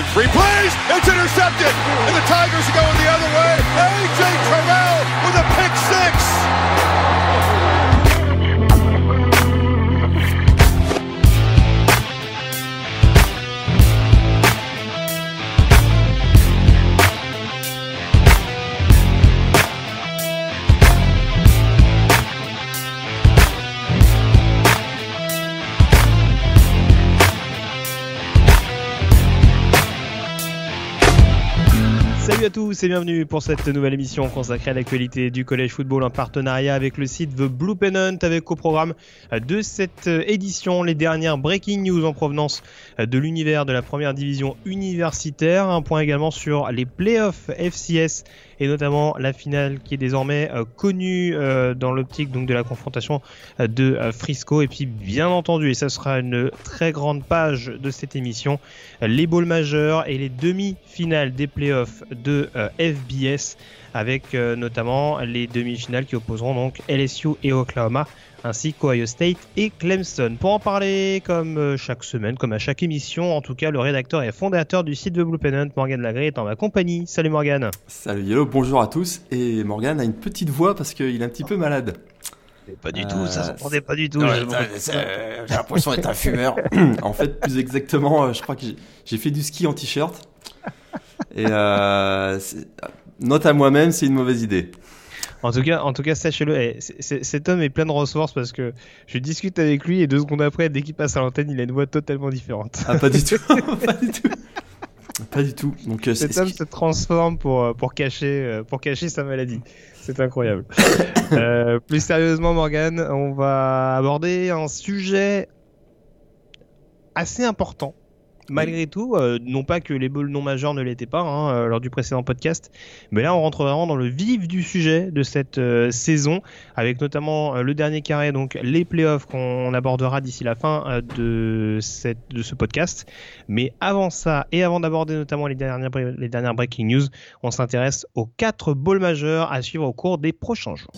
in three plays. It's intercepted. And the Tigers are going the other way. A.J. Terrell Salut à tous et bienvenue pour cette nouvelle émission consacrée à l'actualité du collège football en partenariat avec le site The Blue Pennant avec au programme de cette édition les dernières breaking news en provenance de l'univers de la première division universitaire, un point également sur les playoffs FCS et notamment la finale qui est désormais euh, connue euh, dans l'optique donc de la confrontation euh, de Frisco. Et puis bien entendu et ça sera une très grande page de cette émission les bowls majeurs et les demi-finales des playoffs de FBS avec notamment les demi-finales qui opposeront donc LSU et Oklahoma ainsi qu'Ohio State et Clemson. Pour en parler comme euh, chaque semaine, comme à chaque émission, en tout cas, le rédacteur et fondateur du site The Blue Pennant, Morgan Lagré, est en ma compagnie. Salut Morgan. Salut Yellow, bonjour à tous. Et Morgan a une petite voix parce qu'il est un petit peu malade. Pas du Euh, tout, ça s'entendait pas du tout. Euh, euh, J'ai l'impression d'être un fumeur. en fait, plus exactement, euh, je crois que j'ai- fait du ski en t-shirt. Et euh, c'est- note à moi-même, c'est une mauvaise idée. En tout cas, en tout cas, sachez-le, eh, cet homme est plein de ressources parce que je discute avec lui et deux secondes après, dès qu'il passe à l'antenne, il a une voix totalement différente. Ah, pas du tout. pas du tout. Pas du tout. Donc, euh, Cet homme se transforme pour, euh, pour, cacher, euh, pour cacher sa maladie. C'est incroyable. Euh, plus sérieusement, Morgan, on va aborder un sujet assez important. Malgré tout, euh, non pas que les bowls non majeurs ne l'étaient pas hein, euh, lors du précédent podcast, mais là on rentre vraiment dans le vif du sujet de cette euh, saison, avec notamment le dernier carré, donc les playoffs qu'on abordera d'ici la fin de, ce podcast. Mais avant ça, et avant d'aborder notamment les dernières, bre- les dernières breaking news, on s'intéresse aux quatre bowls majeurs à suivre au cours des prochains jours.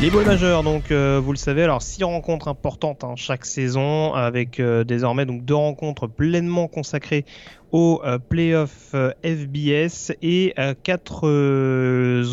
Les bowls majeurs, donc euh, vous le savez, alors six rencontres importantes hein, chaque saison, avec euh, désormais donc deux rencontres pleinement consacrées aux euh, playoffs FBS et quatre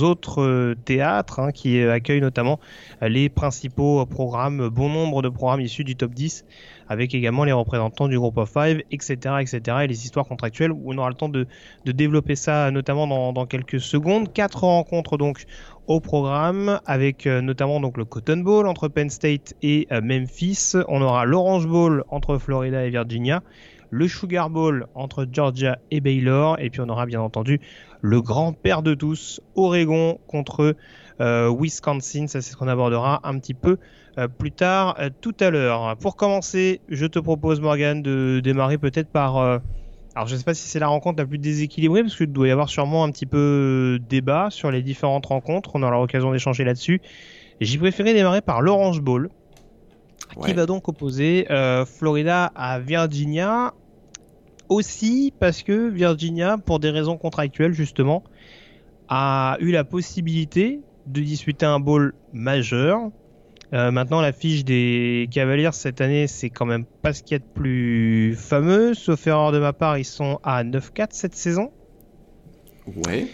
autres théâtres hein, qui accueillent notamment les principaux programmes, bon nombre de programmes issus du top 10, avec également les représentants du groupe of five, etc., etc., et les histoires contractuelles où on aura le temps de, développer ça notamment dans, quelques secondes. Quatre rencontres donc au programme avec euh, notamment donc le Cotton Bowl entre Penn State et euh, Memphis. On aura l'Orange Bowl entre Florida et Virginia, le Sugar Bowl entre Georgia et Baylor, et puis on aura bien entendu le grand père de tous, Oregon contre euh, Wisconsin. Ça c'est ce qu'on abordera un petit peu plus tard euh, tout à l'heure. Pour commencer, je te propose Morgan de démarrer peut-être par euh, alors je sais pas si c'est la rencontre la plus déséquilibrée parce qu'il doit y avoir sûrement un petit peu débat sur les différentes rencontres. On aura l'occasion d'échanger là-dessus. J'ai préféré démarrer par l'Orange Bowl qui va donc opposer euh, Florida à Virginia. Aussi parce que Virginia, pour des raisons contractuelles justement, a eu la possibilité de disputer un bowl majeur. Euh, maintenant, la fiche des Cavaliers cette année, c'est quand même pas ce qu'il y a de plus fameux. Sauf erreur de ma part, ils sont à 9-4 cette saison. Ouais.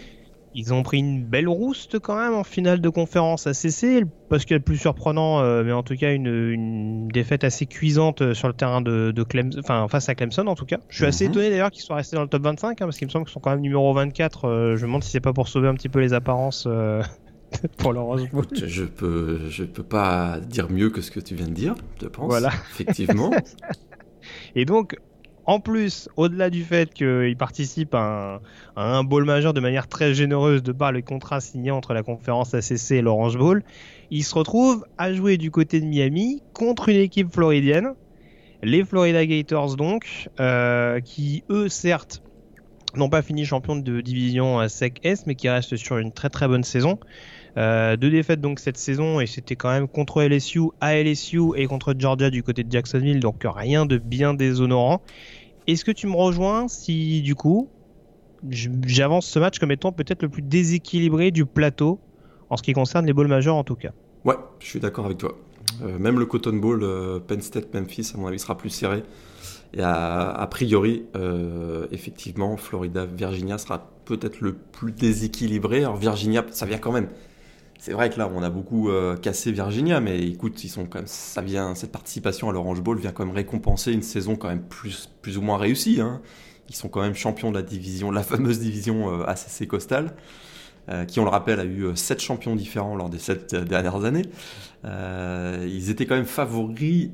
Ils ont pris une belle rouste quand même en finale de conférence ACC, parce qu'il y a le plus surprenant, euh, mais en tout cas une, une défaite assez cuisante euh, sur le terrain de, de Clemson, enfin face à Clemson en tout cas. Je suis assez Mhm. étonné d'ailleurs qu'ils soient restés dans le top 25, hein, parce qu'il me semble qu'ils sont quand même numéro 24. euh, je me demande si c'est pas pour sauver un petit peu les apparences euh, pour l'Orange Bowl. Je, peux, je peux pas dire mieux que ce que tu viens de dire, je pense. Voilà. Effectivement. Et donc, en plus, au-delà du fait qu'il participe à un, à un bowl majeur de manière très généreuse de par le contrat signé entre la conférence ACC et l'Orange Bowl, il se retrouve à jouer du côté de Miami contre une équipe floridienne, les Florida Gators donc, euh, qui eux certes n'ont pas fini champion de division euh, SEC S, mais qui restent sur une très très bonne saison. Euh, deux défaites donc cette saison et c'était quand même contre LSU à LSU et contre Georgia du côté de Jacksonville donc rien de bien déshonorant. Est-ce que tu me rejoins si du coup j'avance ce match comme étant peut-être le plus déséquilibré du plateau en ce qui concerne les bowls majeurs en tout cas? Ouais, je suis d'accord avec toi. Euh, même le Cotton Bowl, euh, Penn State, Memphis, à mon avis, sera plus serré. Et a, priori, euh, effectivement, Florida, Virginia sera peut-être le plus déséquilibré. Alors Virginia, ça vient quand même. C'est vrai que là, on a beaucoup cassé Virginia, mais écoute, ils ça vient, cette participation à l'Orange Bowl vient quand même récompenser une saison quand même plus, ou moins réussie. Hein. Ils sont quand même champions de la division, la fameuse division ACC Coastal. Euh, qui, on le rappelle, a eu 7 euh, champions différents lors des 7 euh, dernières années. ils étaient quand même favoris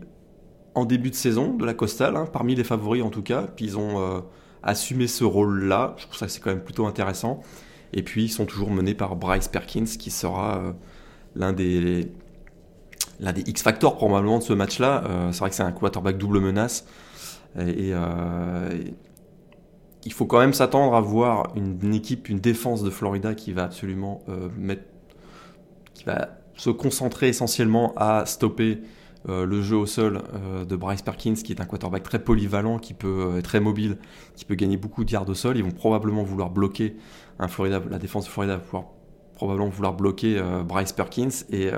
en début de saison de la Costale, hein, parmi les favoris en tout cas. Puis ils ont assumé ce rôle-là. Je trouve ça c'est quand même plutôt intéressant. Et puis ils sont toujours menés par Bryce Perkins, qui sera l'un des l'un des X factors probablement de ce match-là. c'est vrai que c'est un quarterback double menace. Et, il faut quand même s'attendre à voir une, équipe, une défense de Florida qui va absolument euh, mettre, qui va se concentrer essentiellement à stopper euh, le jeu au sol euh, de Bryce Perkins, qui est un quarterback très polyvalent, qui peut être très mobile, qui peut gagner beaucoup de yards au sol. Ils vont probablement vouloir bloquer Florida, la défense de Florida va pouvoir probablement vouloir bloquer Bryce Perkins. Et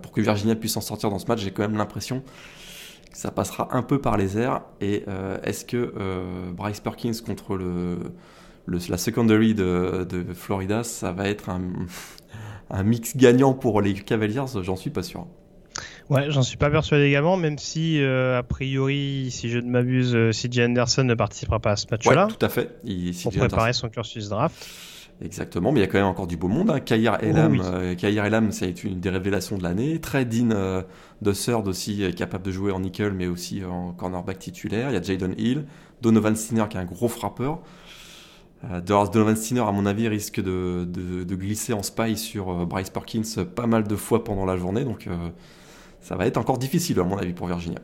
pour que Virginia puisse en sortir dans ce match, j'ai quand même l'impression ça passera un peu par les airs. Et euh, est-ce que euh, Bryce Perkins contre le, la secondary de, Florida, ça va être un, un mix gagnant pour les Cavaliers? J'en suis pas sûr. Ouais, j'en suis pas persuadé également, même si, euh, a priori, si je ne m'abuse, CJ Anderson ne participera pas à ce match-là. Ouais, tout à fait. Il, pour préparer son cursus draft. Exactement, mais il y a quand même encore du beau monde. Hein. Kair oh Elam, euh, Elam, ça a été une des révélations de l'année. Très Dean euh, de aussi, euh, capable de jouer en nickel, mais aussi en cornerback titulaire. Il y a Jaden Hill, Donovan Steiner qui est un gros frappeur. Donovan Steiner, à mon avis, risque de, de, glisser en spy sur Bryce Perkins pas mal de fois pendant la journée, donc ça va être encore difficile, à mon avis, pour Virginia.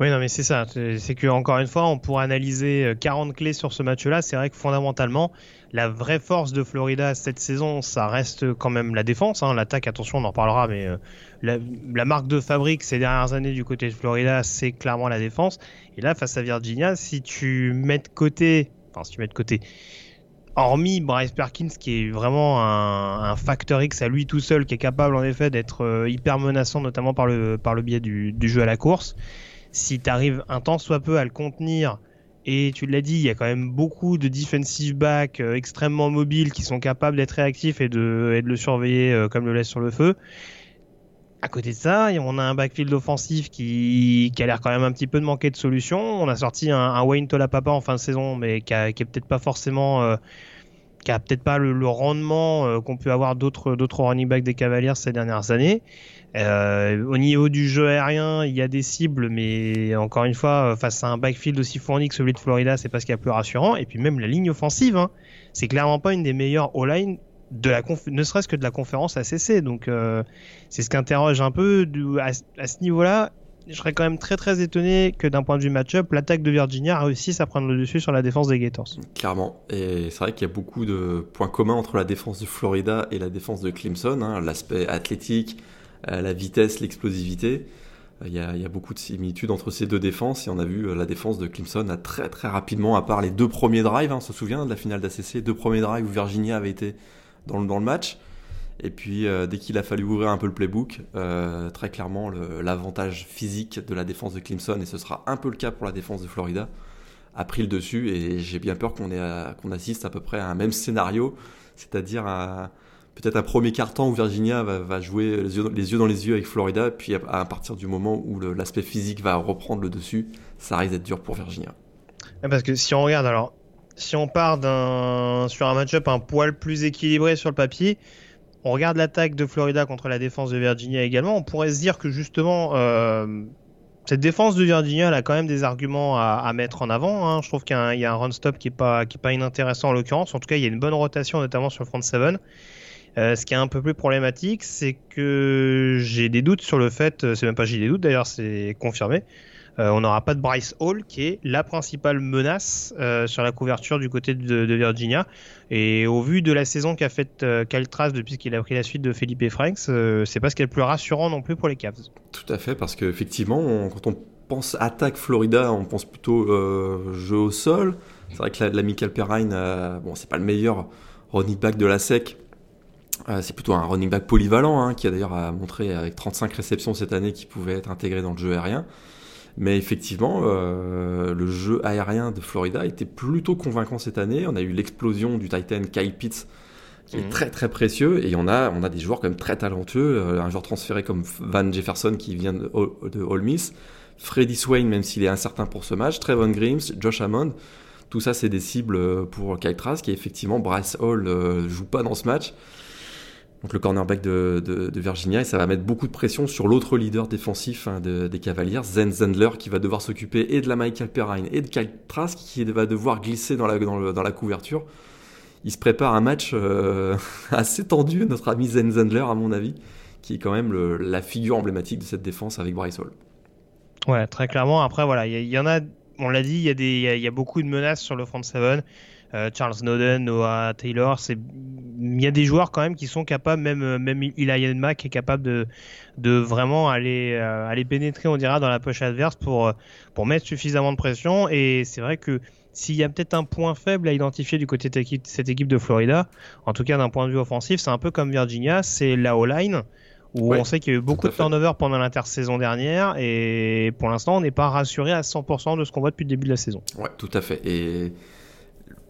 Oui, non, mais c'est ça. C'est que encore une fois, on pourrait analyser 40 clés sur ce match-là. C'est vrai que fondamentalement, la vraie force de Florida cette saison, ça reste quand même la défense. Hein. L'attaque, attention, on en parlera, mais euh, la, marque de fabrique ces dernières années du côté de Florida, c'est clairement la défense. Et là, face à Virginia, si tu mets de côté, enfin, si tu mets de côté, hormis Bryce Perkins, qui est vraiment un, facteur X à lui tout seul, qui est capable en effet d'être euh, hyper menaçant, notamment par le, par biais du, du jeu à la course, si tu arrives un temps soit peu à le contenir et tu l'as dit, il y a quand même beaucoup de defensive backs euh, extrêmement mobiles qui sont capables d'être réactifs et de, le surveiller euh, comme le laisse sur le feu. À côté de ça, on a un backfield offensif qui, a l'air quand même un petit peu de manquer de solutions. On a sorti un, Wayne Tolapapa en fin de saison, mais qui, est peut-être pas forcément, euh, qui a peut-être pas le, rendement qu'on peut avoir d'autres d'autres running backs des Cavaliers ces dernières années. Euh, au niveau du jeu aérien, il y a des cibles, mais encore une fois, face à un backfield aussi fourni que celui de Florida, c'est pas ce qu'il y a plus rassurant. Et puis même la ligne offensive, hein, c'est clairement pas une des meilleures all-line de la ne serait-ce que de la conférence ACC. Donc euh, c'est ce qui interroge un peu à, ce niveau-là. Je serais quand même très très étonné que d'un point de vue match-up, l'attaque de Virginia réussisse à prendre le dessus sur la défense des Gators. Clairement. Et c'est vrai qu'il y a beaucoup de points communs entre la défense de Florida et la défense de Clemson. Hein. L'aspect athlétique, euh, la vitesse, l'explosivité. Euh, il y, a, beaucoup de similitudes entre ces deux défenses et on a vu euh, la défense de Clemson a très très rapidement, à part les deux premiers drives, hein, on se souvient de la finale d'ACC, deux premiers drives où Virginia avait été dans le, dans le match. Et puis dès qu'il a fallu ouvrir un peu le playbook, très clairement l'avantage physique de la défense de Clemson, et ce sera un peu le cas pour la défense de Florida, a pris le dessus et j'ai bien peur qu'on qu'on assiste à peu près à un même scénario, c'est-à-dire à, peut-être un premier carton où Virginia va, jouer les yeux, dans les yeux avec Florida, puis à, partir du moment où l'aspect physique va reprendre le dessus, ça risque d'être dur pour Virginia. Parce que si on regarde, alors, si on part sur un match-up un poil plus équilibré sur le papier, on regarde l'attaque de Florida contre la défense de Virginia également, on pourrait se dire que justement, euh, cette défense de Virginia elle a quand même des arguments à, mettre en avant. Hein. Je trouve qu'il y, a un run stop qui est pas pas inintéressant en l'occurrence. En tout cas, il y a une bonne rotation notamment sur le front 7. Euh, ce qui est un peu plus problématique, c'est que j'ai des doutes sur le fait, euh, c'est même pas j'ai des doutes d'ailleurs, c'est confirmé. Euh, on n'aura pas de Bryce Hall qui est la principale menace sur la couverture du côté de, Virginia. Et au vu de la saison qu'a faite Kyle Trask depuis qu'il a pris la suite de Felipe Franks, c'est pas ce qui est le plus rassurant non plus pour les Cavs. Tout à fait, parce qu'effectivement, quand on pense attaque Florida, on pense plutôt jeu au sol. C'est vrai que la, Michael Perrine, bon, c'est pas le meilleur running back de la SEC. C'est plutôt un running back polyvalent, hein, qui a d'ailleurs montré avec 35 réceptions cette année qu'il pouvait être intégré dans le jeu aérien. Mais effectivement, euh, le jeu aérien de Florida était plutôt convaincant cette année. On a eu l'explosion du Titan Kyle Pitts, qui est mhm. très très précieux. Et on a, on a des joueurs quand même très talentueux. Euh, un joueur transféré comme Van Jefferson qui vient de, de Ole Miss. Freddy Swain, même s'il est incertain pour ce match. Trevon Grimes, Josh Hammond. Tout ça, c'est des cibles euh, pour Kyle Trask. Et effectivement, Bryce Hall ne joue pas dans ce match donc le cornerback de, Virginia, et ça va mettre beaucoup de pression sur l'autre leader défensif hein, des Cavaliers, Zen Zendler, qui va devoir s'occuper et de la Michael Perrine et de Kyle Trask, qui va devoir glisser dans la, couverture. Il se prépare un match euh, assez tendu, notre ami Zen Zendler, à mon avis, qui est quand même la figure emblématique de cette défense avec Bryce Hall. Ouais, très clairement. Après, voilà, il y, en a, on l'a dit, il y, y, a beaucoup de menaces sur le front 7. Euh, Charles Snowden, Noah Taylor, c'est il y a des joueurs quand même qui sont capables, même euh, même Eli Mack est capable de de vraiment aller euh, aller pénétrer, on dira, dans la poche adverse pour pour mettre suffisamment de pression. Et c'est vrai que s'il y a peut-être un point faible à identifier du côté de cette équipe de Florida, en tout cas d'un point de vue offensif, c'est un peu comme Virginia, c'est la O-line où on sait qu'il y a eu beaucoup de turnover pendant l'intersaison dernière et pour l'instant on n'est pas rassuré à 100% de ce qu'on voit depuis le début de la saison. Ouais, tout à fait. Et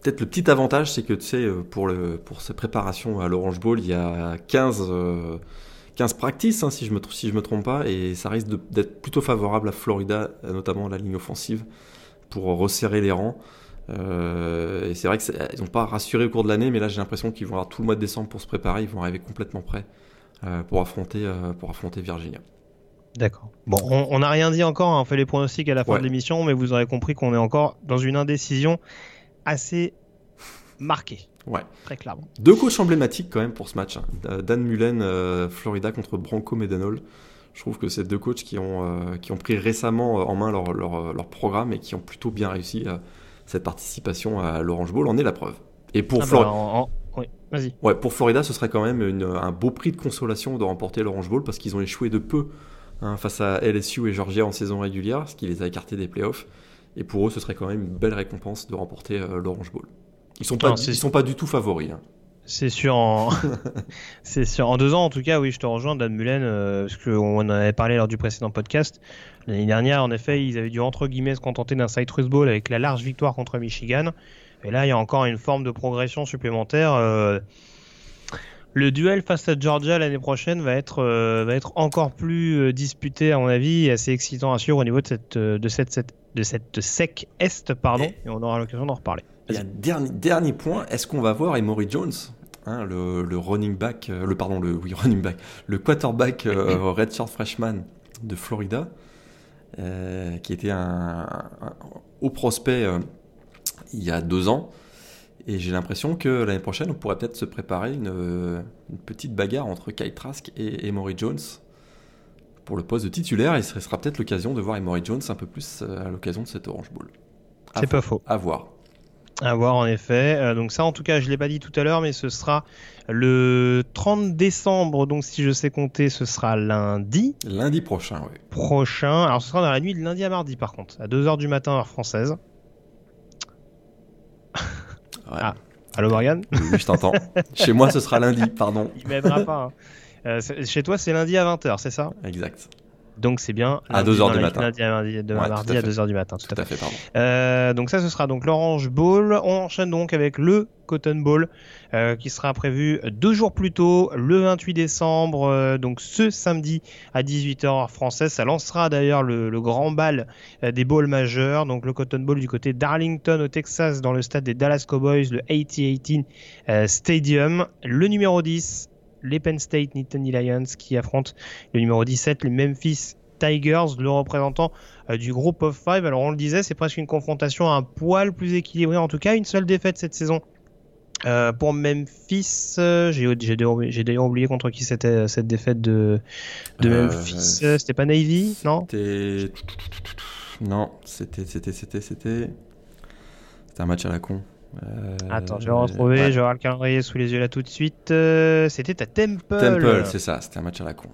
peut-être le petit avantage, c'est que tu sais, euh, pour, le, pour ces préparations à l'Orange Bowl, il y a 15, 15 euh, practices, hein, si je me si je me trompe pas, et ça risque d'être plutôt favorable à Florida, euh, notamment la ligne offensive, pour resserrer les rangs. et c'est vrai qu'ils n'ont pas rassuré au cours de l'année, mais là j'ai l'impression qu'ils vont avoir tout le mois de décembre pour se préparer, ils vont arriver complètement prêts pour, affronter, pour affronter Virginia. D'accord. Bon, on n'a rien dit encore, hein, on fait les pronostics à la fin de l'émission, mais vous aurez compris qu'on est encore dans une indécision assez marqué. Ouais. Très clairement. Deux coachs emblématiques quand même pour ce match. Hein. Dan Mullen, euh, Florida contre Branco Medanol. Je trouve que c'est deux coachs qui ont, euh, qui ont pris récemment euh, en main leur, leur, programme et qui ont plutôt bien réussi cette participation à l'Orange Bowl en est la preuve. Et pour, ah Florida. Bah, ouais, pour Florida, ce serait quand même un beau prix de consolation de remporter l'Orange Bowl parce qu'ils ont échoué de peu hein, face à LSU et Georgia en saison régulière, ce qui les a écartés des playoffs. Et pour eux, ce serait quand même une belle récompense de remporter euh, l'Orange Bowl. Ils sont pas, ils sont pas du tout favoris. Hein. C'est sûr, en... c'est sûr. En deux ans, en tout cas, oui, je te rejoins, Dan Mullen, euh, parce qu'on en avait parlé lors du précédent podcast. L'année dernière, en effet, ils avaient dû entre guillemets se contenter d'un Citrus Bowl avec la large victoire contre Michigan. Et là, il y a encore une forme de progression supplémentaire. Euh, le duel face à Georgia l'année prochaine va être, va être encore plus disputé, à mon avis, et assez excitant à suivre au niveau de cette, de cette de cette sec Est, pardon, et, on aura l'occasion d'en reparler. Dernier, dernier point, est-ce qu'on va voir Emory Jones hein, le, running back, euh, le pardon, le oui, running back, le quarterback euh, redshirt freshman de Florida, euh, qui était un, haut prospect il y a deux ans. Et j'ai l'impression que l'année prochaine, on pourrait peut-être se préparer une, petite bagarre entre Kyle Trask et Emory Jones pour le poste de titulaire et ce sera peut-être l'occasion de voir Emory Jones un peu plus euh, à l'occasion de cette Orange Bowl. C'est pas faux. À voir. À voir en effet. Euh, donc ça en tout cas je l'ai pas dit tout à l'heure mais ce sera le 30 décembre donc si je sais compter ce sera lundi. Lundi prochain oui. Prochain. Alors ce sera dans la nuit de lundi à mardi par contre à 2h du matin heure française. Ouais. Ah. Allô Morgan Oui je t'entends. Chez moi ce sera lundi pardon. Il m'aidera pas. Hein. Euh, chez toi, c'est lundi à 20h, c'est ça? Exact. Donc c'est bien. À 2h du matin. Lundi à mardi, mardi à, 2h du matin. Tout, à fait. pardon. Euh, donc ça, ce sera donc l'Orange Bowl. On enchaîne donc avec le Cotton Bowl euh, qui sera prévu deux jours plus tôt, le 28 décembre, euh, donc ce samedi à 18h française. Ça lancera d'ailleurs le, le, grand bal des bowls majeurs. Donc le Cotton Bowl du côté d'Arlington au Texas dans le stade des Dallas Cowboys, le AT-18 Stadium. Le numéro 10 les Penn State Nittany Lions qui affrontent le numéro 17, les Memphis Tigers, le représentant euh, du groupe of five. Alors on le disait, c'est presque une confrontation un poil plus équilibrée. En tout cas, une seule défaite cette saison. Euh, pour Memphis, euh, j'ai d'ailleurs oublié contre qui c'était cette défaite de, de Memphis. C'était pas Navy, non? Non, c'était c'était c'était c'était c'était un match à la con. Euh, Attends, je vais retrouver, je vais avoir le calendrier sous les yeux là tout de suite. Euh, c'était à Temple. Temple, c'est ça, c'était un match à la con.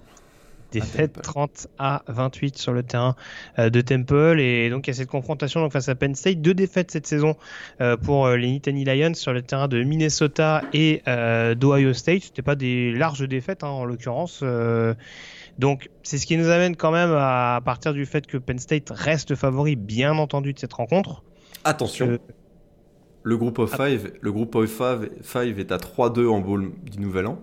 Défaite 30 à 28 sur le terrain de Temple. Et donc, il y a cette confrontation donc, face à Penn State. Deux défaites cette saison pour les Nittany Lions sur le terrain de Minnesota et d'Ohio State. C'était pas des larges défaites, hein, en l'occurrence. Donc, c'est ce qui nous amène quand même à, partir du fait que Penn State reste favori, bien entendu, de cette rencontre. Attention. Le groupe of 5 le groupe of five, est à 3-2 en bowl du Nouvel An.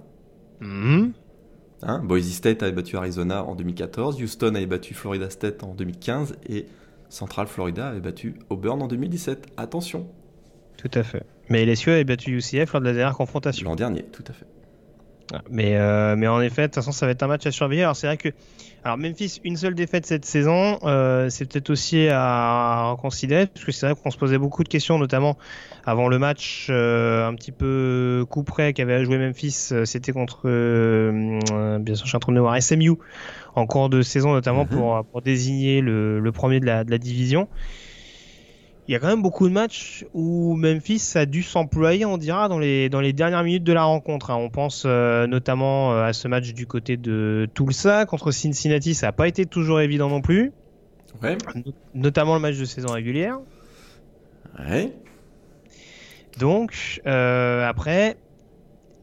Hein, Boise State a battu Arizona en 2014, Houston a battu Florida State en 2015 et Central Florida a battu Auburn en 2017. Attention. Tout à fait. Mais LSU a battu UCF lors de la dernière confrontation. L'an dernier, tout à fait. Mais, euh, mais en effet, de toute façon, ça va être un match à surveiller. Alors, c'est vrai que alors Memphis, une seule défaite cette saison, euh, c'est peut-être aussi à considérer, parce que c'est vrai qu'on se posait beaucoup de questions, notamment avant le match euh, un petit peu coup près qu'avait joué Memphis, c'était contre, bien sûr, je suis en train de voir SMU en cours de saison, notamment mm-hmm. pour, pour désigner le, le premier de la, de la division il y a quand même beaucoup de matchs où Memphis a dû s'employer, on dira, dans les, dans les dernières minutes de la rencontre. Hein. On pense euh, notamment euh, à ce match du côté de Tulsa contre Cincinnati, ça n'a pas été toujours évident non plus. Ouais. Notamment le match de saison régulière. Ouais. Donc, euh, après,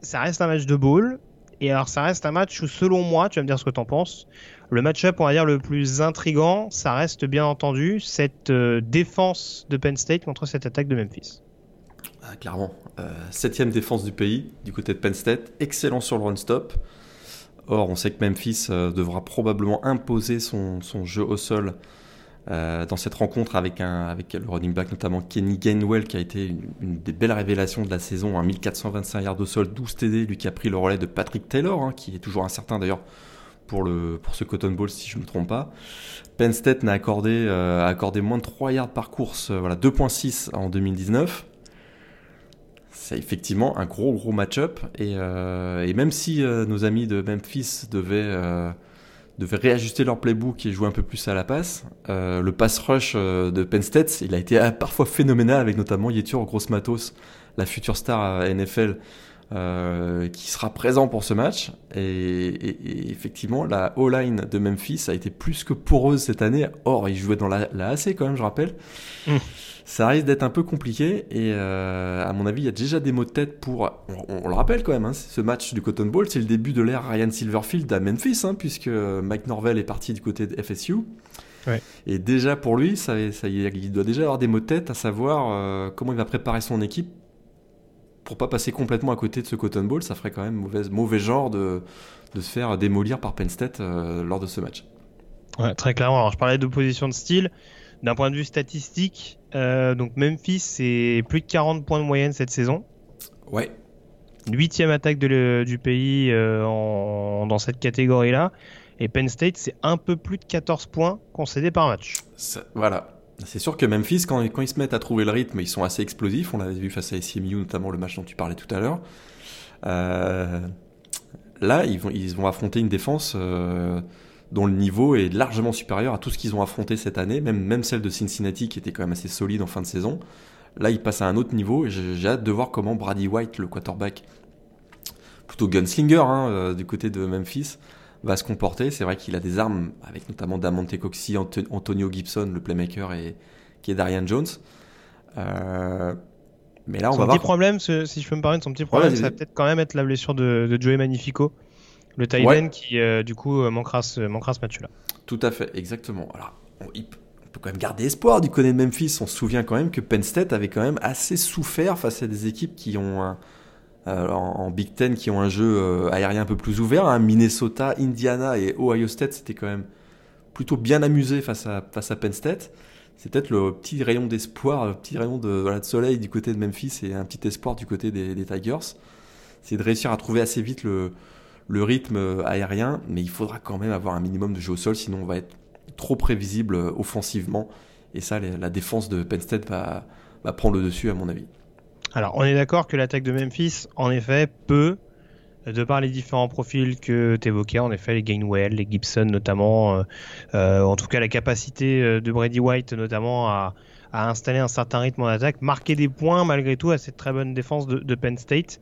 ça reste un match de ball. Et alors, ça reste un match où, selon moi, tu vas me dire ce que tu en penses, le match-up, on va dire, le plus intrigant, ça reste bien entendu cette euh, défense de Penn State contre cette attaque de Memphis. Ah, clairement. Euh, septième défense du pays, du côté de Penn State. Excellent sur le run-stop. Or, on sait que Memphis euh, devra probablement imposer son, jeu au sol dans cette rencontre avec, un, le running back, notamment Kenny Gainwell, qui a été une, des belles révélations de la saison. 1425 yards au sol, 12 TD, lui qui a pris le relais de Patrick Taylor, hein, qui est toujours incertain d'ailleurs pour, le, pour ce Cotton Bowl, si je ne me trompe pas. Penn State n'a accordé, euh, accordé moins de 3 yards par course, euh, voilà, 2.6 en 2019. C'est effectivement un gros gros match-up. Et, euh, même si nos amis de Memphis devaient, devaient réajuster leur playbook et jouer un peu plus à la passe, le pass rush de Penn State, il a été parfois phénoménal avec notamment Yetur Gross Matos, la future star NFL euh, qui sera présent pour ce match. Et, effectivement, la O-line de Memphis a été plus que poreuse cette année. Or, il jouait dans la, AC quand même, je rappelle. Mm. Ça risque d'être un peu compliqué. Et euh, à mon avis, il y a déjà des mots de tête pour. On, le rappelle quand même, hein, ce match du Cotton Bowl, c'est le début de l'ère Ryan Silverfield à Memphis, hein, puisque Mike Norvell est parti du côté de FSU. Et déjà pour lui, ça, ça, il doit déjà avoir des mots de tête à savoir euh, comment il va préparer son équipe pour pas passer complètement à côté de ce Cotton Bowl, ça ferait quand même mauvais, mauvais genre de, de se faire démolir par Penn State euh, lors de ce match. Ouais, très clairement. Alors, je parlais d'opposition de style. D'un point de vue statistique, euh, donc Memphis, c'est plus de 40 points de moyenne cette saison. Ouais. Huitième attaque de du pays euh, en, dans cette catégorie-là. Et Penn State, c'est un peu plus de 14 points concédés par match. voilà. C'est sûr que Memphis, quand, ils se mettent à trouver le rythme, ils sont assez explosifs. On l'avait vu face à SMU, notamment le match dont tu parlais tout à l'heure. Euh, là, ils vont, affronter une défense euh, dont le niveau est largement supérieur à tout ce qu'ils ont affronté cette année, même, même celle de Cincinnati qui était quand même assez solide en fin de saison. Là, ils passent à un autre niveau et j'ai hâte de voir comment Brady White, le quarterback, plutôt gunslinger hein, euh, du côté de Memphis, va se comporter. C'est vrai qu'il a des armes, avec notamment Damonte Coxie, Antonio Gibson, le playmaker, et qui est Darian Jones. Euh, mais là, on son va petit problème, si je peux me permettre, son petit problème, ça va peut-être quand même être la blessure de, de Joey Magnifico, le Thaïlande qui, euh, du coup, manquera ce, manquera ce match-là. Tout à fait, exactement. Alors, on, peut quand même garder espoir du côté de Memphis. On se souvient quand même que Penn State avait quand même assez souffert face à des équipes qui ont un, euh, en, Big Ten qui ont un jeu euh, aérien un peu plus ouvert. Hein. Minnesota, Indiana et Ohio State, c'était quand même plutôt bien amusé face à, face à Penn State. C'est peut-être le petit rayon d'espoir, le petit rayon de, soleil du côté de Memphis et un petit espoir du côté des, Tigers. C'est de réussir à trouver assez vite le, rythme aérien, mais il faudra quand même avoir un minimum de jeu au sol, sinon on va être trop prévisible offensivement. Et ça, la défense de Penn State va prendre le dessus, à mon avis. Alors, on est d'accord que l'attaque de Memphis, en effet, peut, de par les différents profils que tu évoquais, en effet, les Gainwell, les Gibson notamment, euh, euh, en tout cas la capacité euh, de Brady White notamment à, installer un certain rythme en attaque, marquer des points malgré tout à cette très bonne défense de, Penn State.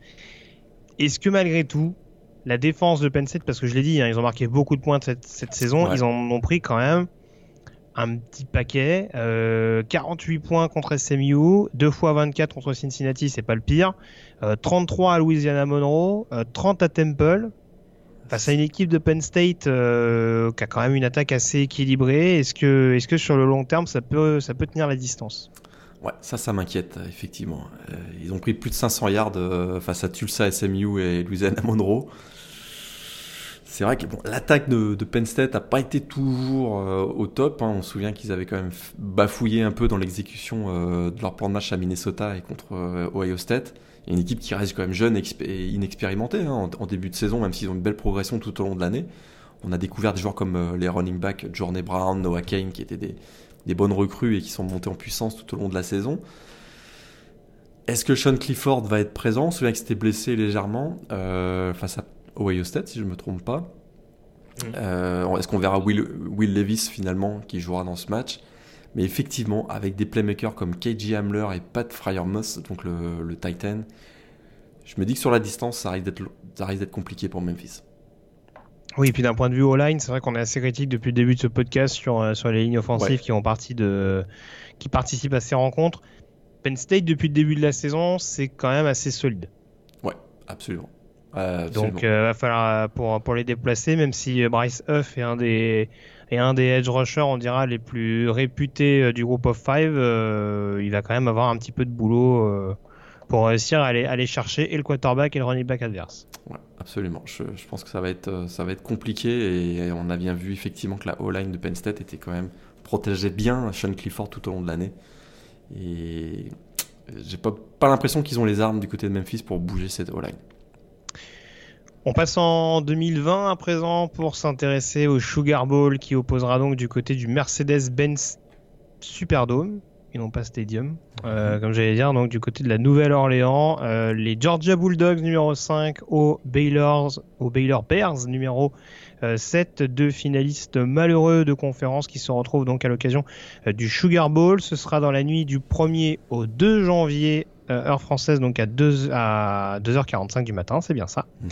Est-ce que malgré tout, la défense de Penn State, parce que je l'ai dit, hein, ils ont marqué beaucoup de points cette, cette saison, ils en ont pris quand même un petit paquet. 48 points contre SMU, 2 fois 24 contre Cincinnati, c'est pas le pire. 33 à Louisiana Monroe, 30 à Temple face à une équipe de Penn State euh, qui a quand même une attaque assez équilibrée. Est-ce que, sur le long terme, ça peut, tenir la distance? Ouais, ça, ça m'inquiète, effectivement. Euh, ils ont pris plus de 500 yards euh, face à Tulsa, SMU et Louisiana Monroe. C'est vrai que l'attaque de, Penn State n'a pas été toujours au top. Hein. On se souvient qu'ils avaient quand même bafouillé un peu dans l'exécution de leur plan de match à Minnesota et contre Ohio State une équipe qui reste quand même jeune et inexpérimentée hein, en, début de saison, même s'ils ont une belle progression tout au long de l'année. On a découvert des joueurs comme euh, les running backs Journey Brown, Noah Kane, qui étaient des, bonnes recrues et qui sont montés en puissance tout au long de la saison. Est-ce que Sean Clifford va être présent? On se souvient qu'il s'était blessé légèrement euh, face à Ohio State, si je ne me trompe pas. Mm. Euh, est-ce qu'on verra Will, Will Levis finalement qui jouera dans ce match? Mais effectivement, avec des playmakers comme KJ Hamler et Pat Fryermuth, donc le, Titan, je me dis que sur la distance, ça risque d'être compliqué pour Memphis. Oui, et puis d'un point de vue all-line, c'est vrai qu'on est assez critique depuis le début de ce podcast sur, euh, sur les lignes offensives qui, ont partie de, qui participent à ces rencontres. Penn State, depuis le début de la saison, c'est quand même assez solide. Ouais, absolument. Donc, il euh, va falloir, pour, pour les déplacer, même si Bryce Huff est un des, et un des edge rushers, on dira, les plus réputés euh, du groupe of five, euh, il va quand même avoir un petit peu de boulot euh, pour réussir à aller, aller, chercher et le quarterback et le running back adverse. Ouais, absolument. Je, pense que ça va être, ça va être compliqué et, on a bien vu effectivement que la O-line de Penn State était quand même protégeait bien Sean Clifford tout au long de l'année. Et j'ai pas, pas l'impression qu'ils ont les armes du côté de Memphis pour bouger cette O-line. On passe en 2020 à présent pour s'intéresser au Sugar Bowl qui opposera donc du côté du Mercedes-Benz Superdome et non pas Stadium, euh, mhm. comme j'allais dire, donc du côté de la Nouvelle-Orléans, euh, les Georgia Bulldogs numéro 5 au Baylor, au Baylor Bears numéro 7, euh, deux finalistes malheureux de conférence qui se retrouvent donc à l'occasion du Sugar Bowl. Ce sera dans la nuit du 1er au 2 janvier euh, heure française, donc à, 2, à 2h45 du matin, c'est bien ça. Mhm.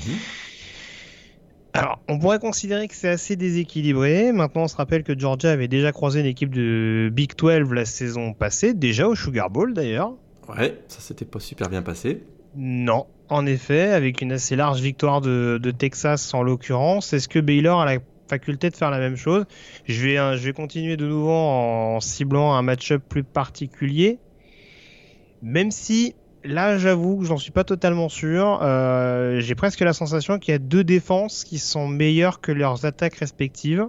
Alors, on pourrait considérer que c'est assez déséquilibré. Maintenant, on se rappelle que Georgia avait déjà croisé une équipe de Big 12 la saison passée, déjà au Sugar Bowl d'ailleurs. Ouais, ça s'était pas super bien passé. Non, en effet, avec une assez large victoire de, Texas en l'occurrence. Est-ce que Baylor a la faculté de faire la même chose? Je vais, je vais continuer de nouveau en ciblant un match-up plus particulier. Même si là, j'avoue que j'en suis pas totalement sûr. Euh, j'ai presque la sensation qu'il y a deux défenses qui sont meilleures que leurs attaques respectives.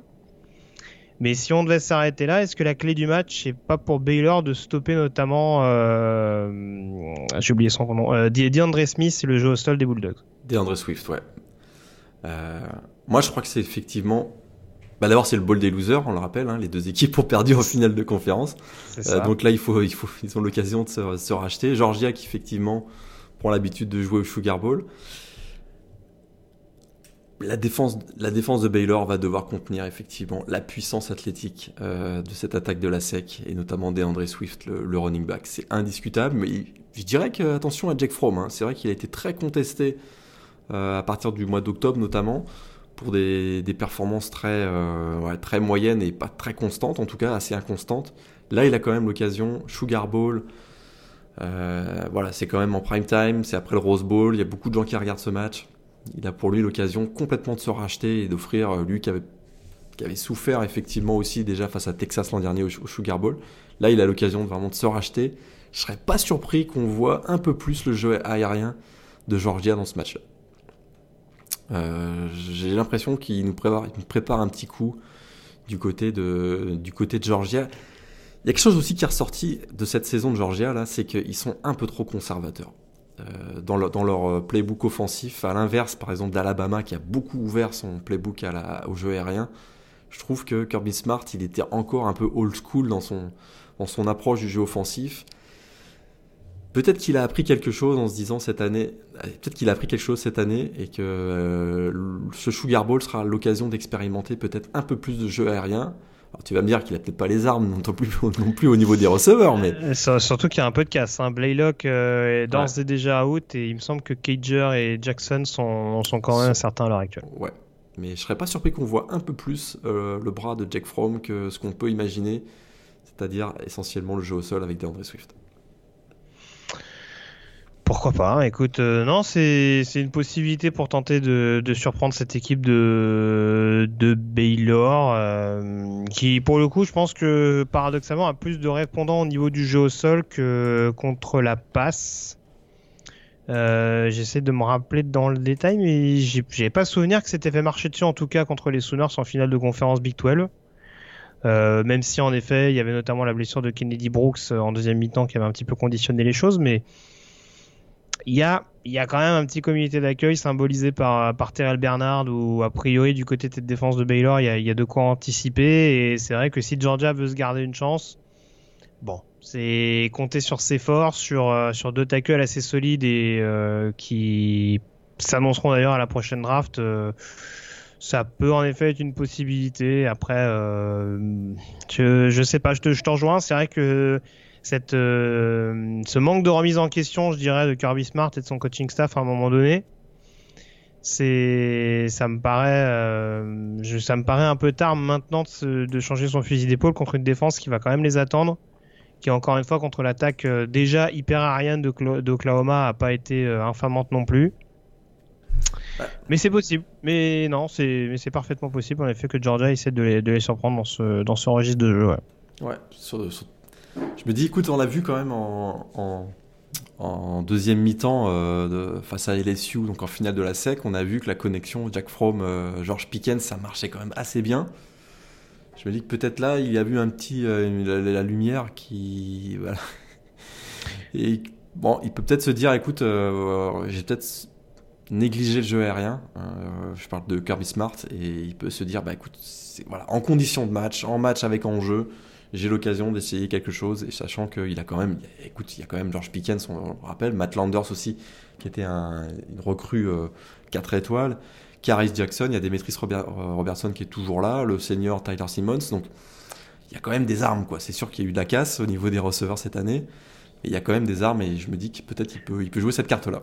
Mais si on devait s'arrêter là, est-ce que la clé du match c'est pas pour Baylor de stopper notamment, euh... j'ai oublié son nom, euh, DeAndre Smith et le jeu au sol des Bulldogs? DeAndre Swift, ouais. Euh, moi, je crois que c'est effectivement bah D'abord, c'est le bol des losers, on le rappelle. Hein, les deux équipes ont perdu en finale de conférence. Euh, donc là, il faut, il faut, ils ont l'occasion de se, racheter. Georgia, qui effectivement prend l'habitude de jouer au Sugar Bowl. La défense, la défense de Baylor va devoir contenir effectivement la puissance athlétique euh, de cette attaque de la SEC et notamment d'André Swift, le, running back. C'est indiscutable, mais je dirais que attention à Jack Fromm. Hein. C'est vrai qu'il a été très contesté euh, à partir du mois d'octobre notamment pour des, performances très, euh, très moyennes et pas très constantes, en tout cas assez inconstantes. Là, il a quand même l'occasion, Sugar Bowl, euh, voilà, c'est quand même en prime time, c'est après le Rose Bowl, il y a beaucoup de gens qui regardent ce match. Il a pour lui l'occasion complètement de se racheter et d'offrir, euh, lui qui avait, souffert effectivement aussi déjà face à Texas l'an dernier au, Sugar Bowl. Là, il a l'occasion de vraiment de se racheter. Je serais pas surpris qu'on voit un peu plus le jeu aérien de Georgia dans ce match-là. Euh, j'ai l'impression qu'il nous prépare, un petit coup du côté de, du côté de Georgia. Il y a quelque chose aussi qui est ressorti de cette saison de Georgia, là, c'est qu'ils sont un peu trop conservateurs. Euh, dans, leur euh, playbook offensif, à l'inverse par exemple d'Alabama qui a beaucoup ouvert son playbook au jeu aérien, je trouve que Kirby Smart il était encore un peu old school dans son, dans son approche du jeu offensif. Peut-être qu'il a appris quelque chose en se disant cette année, peut-être qu'il a appris quelque chose cette année et que euh, ce Sugar Bowl sera l'occasion d'expérimenter peut-être un peu plus de jeu aérien. Alors, tu vas me dire qu'il a peut-être pas les armes non plus, non plus au niveau des receveurs, mais Euh, surtout qu'il y a un peu de casse. Hein. Blaylock euh, est d'ores et déjà out et il me semble que Cager et Jackson sont, sont quand même incertains à l'heure actuelle. ouais. Mais je serais pas surpris qu'on voit un peu plus euh, le bras de Jack Fromm que ce qu'on peut imaginer, c'est-à-dire essentiellement le jeu au sol avec DeAndre Swift. Pourquoi pas hein. Écoute, euh, non, c'est une possibilité pour tenter de, surprendre cette équipe de, Baylor, euh, qui pour le coup, je pense que paradoxalement a plus de répondants au niveau du jeu au sol que contre la passe. Euh, J'essaie de me rappeler dans le détail, mais j'ai pas souvenir que c'était fait marcher dessus en tout cas contre les Sooners en finale de conférence Big 12. Euh, même si en effet il y avait notamment la blessure de Kennedy Brooks en deuxième mi-temps qui avait un petit peu conditionné les choses, mais il y a, y a quand même un petit comité d'accueil symbolisé par, par Terrell Bernard ou a priori du côté de défense de Baylor, il y a, y a de quoi anticiper et c'est vrai que si Georgia veut se garder une chance, bon, c'est compter sur ses forces, sur, euh, sur deux tackles assez solides et euh, qui s'annonceront d'ailleurs à la prochaine draft. euh, ça peut en effet être une possibilité. Après, euh, je, je sais pas, je te, je te rejoins. C'est vrai que cette, euh, ce manque de remise en question, je dirais, de Kirby Smart et de son coaching staff à un moment donné, c'est, ça me paraît, euh, je- ça me paraît un peu tard maintenant de, se- de changer son fusil d'épaule contre une défense qui va quand même les attendre, qui encore une fois contre l'attaque euh, déjà hyper aérienne d'Oklahoma a pas été infamante non plus. Ouais. Mais c'est possible. Mais non, c'est, mais c'est parfaitement possible en effet que Georgia essaie de les, de les surprendre dans ce, dans ce registre de jeu. ouais. Ouais, sur- sur- je me dis, écoute, on l'a vu quand même en, deuxième mi-temps euh, face à LSU, donc en finale de la SEC, on a vu que la connexion Jack Fromm, euh, George Pickens, ça marchait quand même assez bien. Je me dis que peut-être là, il y a vu un petit euh, la, la lumière qui voilà. Et bon, il peut peut-être se dire, écoute, euh, j'ai peut-être négligé le jeu aérien. Je parle de Kirby Smart et il peut se dire, bah écoute, voilà, en condition de match, en match avec enjeu, j'ai l'occasion d'essayer quelque chose et sachant qu'il a quand même, écoute, il y a quand même George Pickens, on, le rappelle, Matt Landers aussi, qui était un, une recrue euh, 4 étoiles, Caris Jackson, il y a Demetrius Robert- euh, Robertson qui est toujours là, le senior Tyler Simmons, donc il y a quand même des armes, quoi. C'est sûr qu'il y a eu de la casse au niveau des receveurs cette année, mais il y a quand même des armes et je me dis que peut-être il peut, jouer cette carte-là.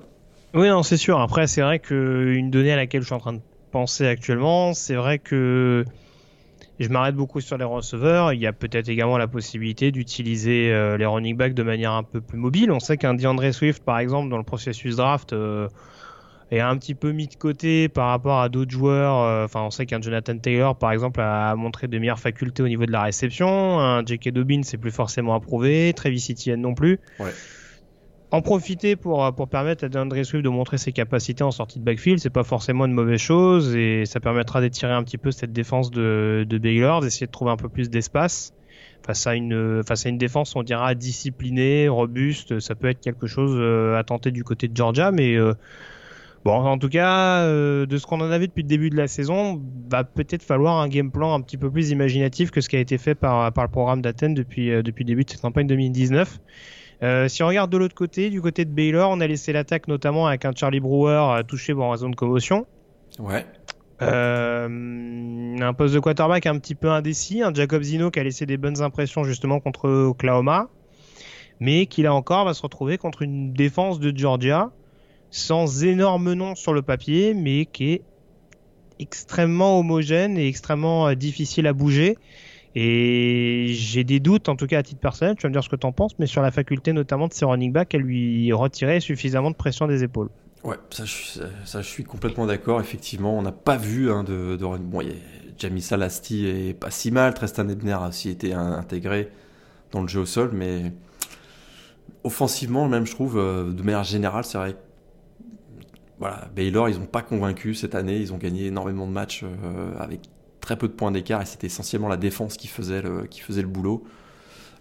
Oui, non, c'est sûr. Après, c'est vrai que une donnée à laquelle je suis en train de penser actuellement, c'est vrai que je m'arrête beaucoup sur les receveurs. Il y a peut-être également la possibilité d'utiliser euh, les running backs de manière un peu plus mobile. On sait qu'un DeAndre Swift, par exemple, dans le processus draft, euh, est un petit peu mis de côté par rapport à d'autres joueurs. Euh, Enfin, on sait qu'un Jonathan Taylor, par exemple, a montré de meilleures facultés au niveau de la réception. Un J.K. Dobbins, c'est plus forcément approuvé. Travis Etienne non plus. En profiter pour, pour permettre à DeAndre Swift de montrer ses capacités en sortie de backfield, c'est pas forcément une mauvaise chose et ça permettra d'étirer un petit peu cette défense de, de Baylor, d'essayer de trouver un peu plus d'espace face à une face à une défense on dira disciplinée, robuste, ça peut être quelque chose euh, à tenter du côté de Georgia, mais euh, bon en tout cas euh, de ce qu'on en a vu depuis le début de la saison, va peut-être falloir un game plan un petit peu plus imaginatif que ce qui a été fait par par le programme d'Athènes depuis euh, depuis le début de cette campagne 2019. Euh, si on regarde de l'autre côté, du côté de Baylor, on a laissé l'attaque notamment avec un Charlie Brewer euh, touché pour raison de commotion. Ouais. Euh, un poste de quarterback un petit peu indécis, un Jacob Zino qui a laissé des bonnes impressions justement contre Oklahoma, mais qui là encore va se retrouver contre une défense de Georgia sans énorme nom sur le papier, mais qui est extrêmement homogène et extrêmement difficile à bouger. Et j'ai des doutes, en tout cas à titre personnel, tu vas me dire ce que tu en penses, mais sur la faculté notamment de ses running backs à lui retirer suffisamment de pression des épaules. Ouais, ça je, ça, je suis complètement d'accord. Effectivement, on n'a pas vu hein, de, de. Bon, Jamie Salasti est pas si mal. Tristan Ebner a aussi été intégré dans le jeu au sol, mais offensivement, même je trouve, euh, de manière générale, c'est vrai. Voilà, Baylor, ils n'ont pas convaincu cette année. Ils ont gagné énormément de matchs euh, avec très peu de points d'écart et c'était essentiellement la défense qui faisait le, qui faisait le boulot.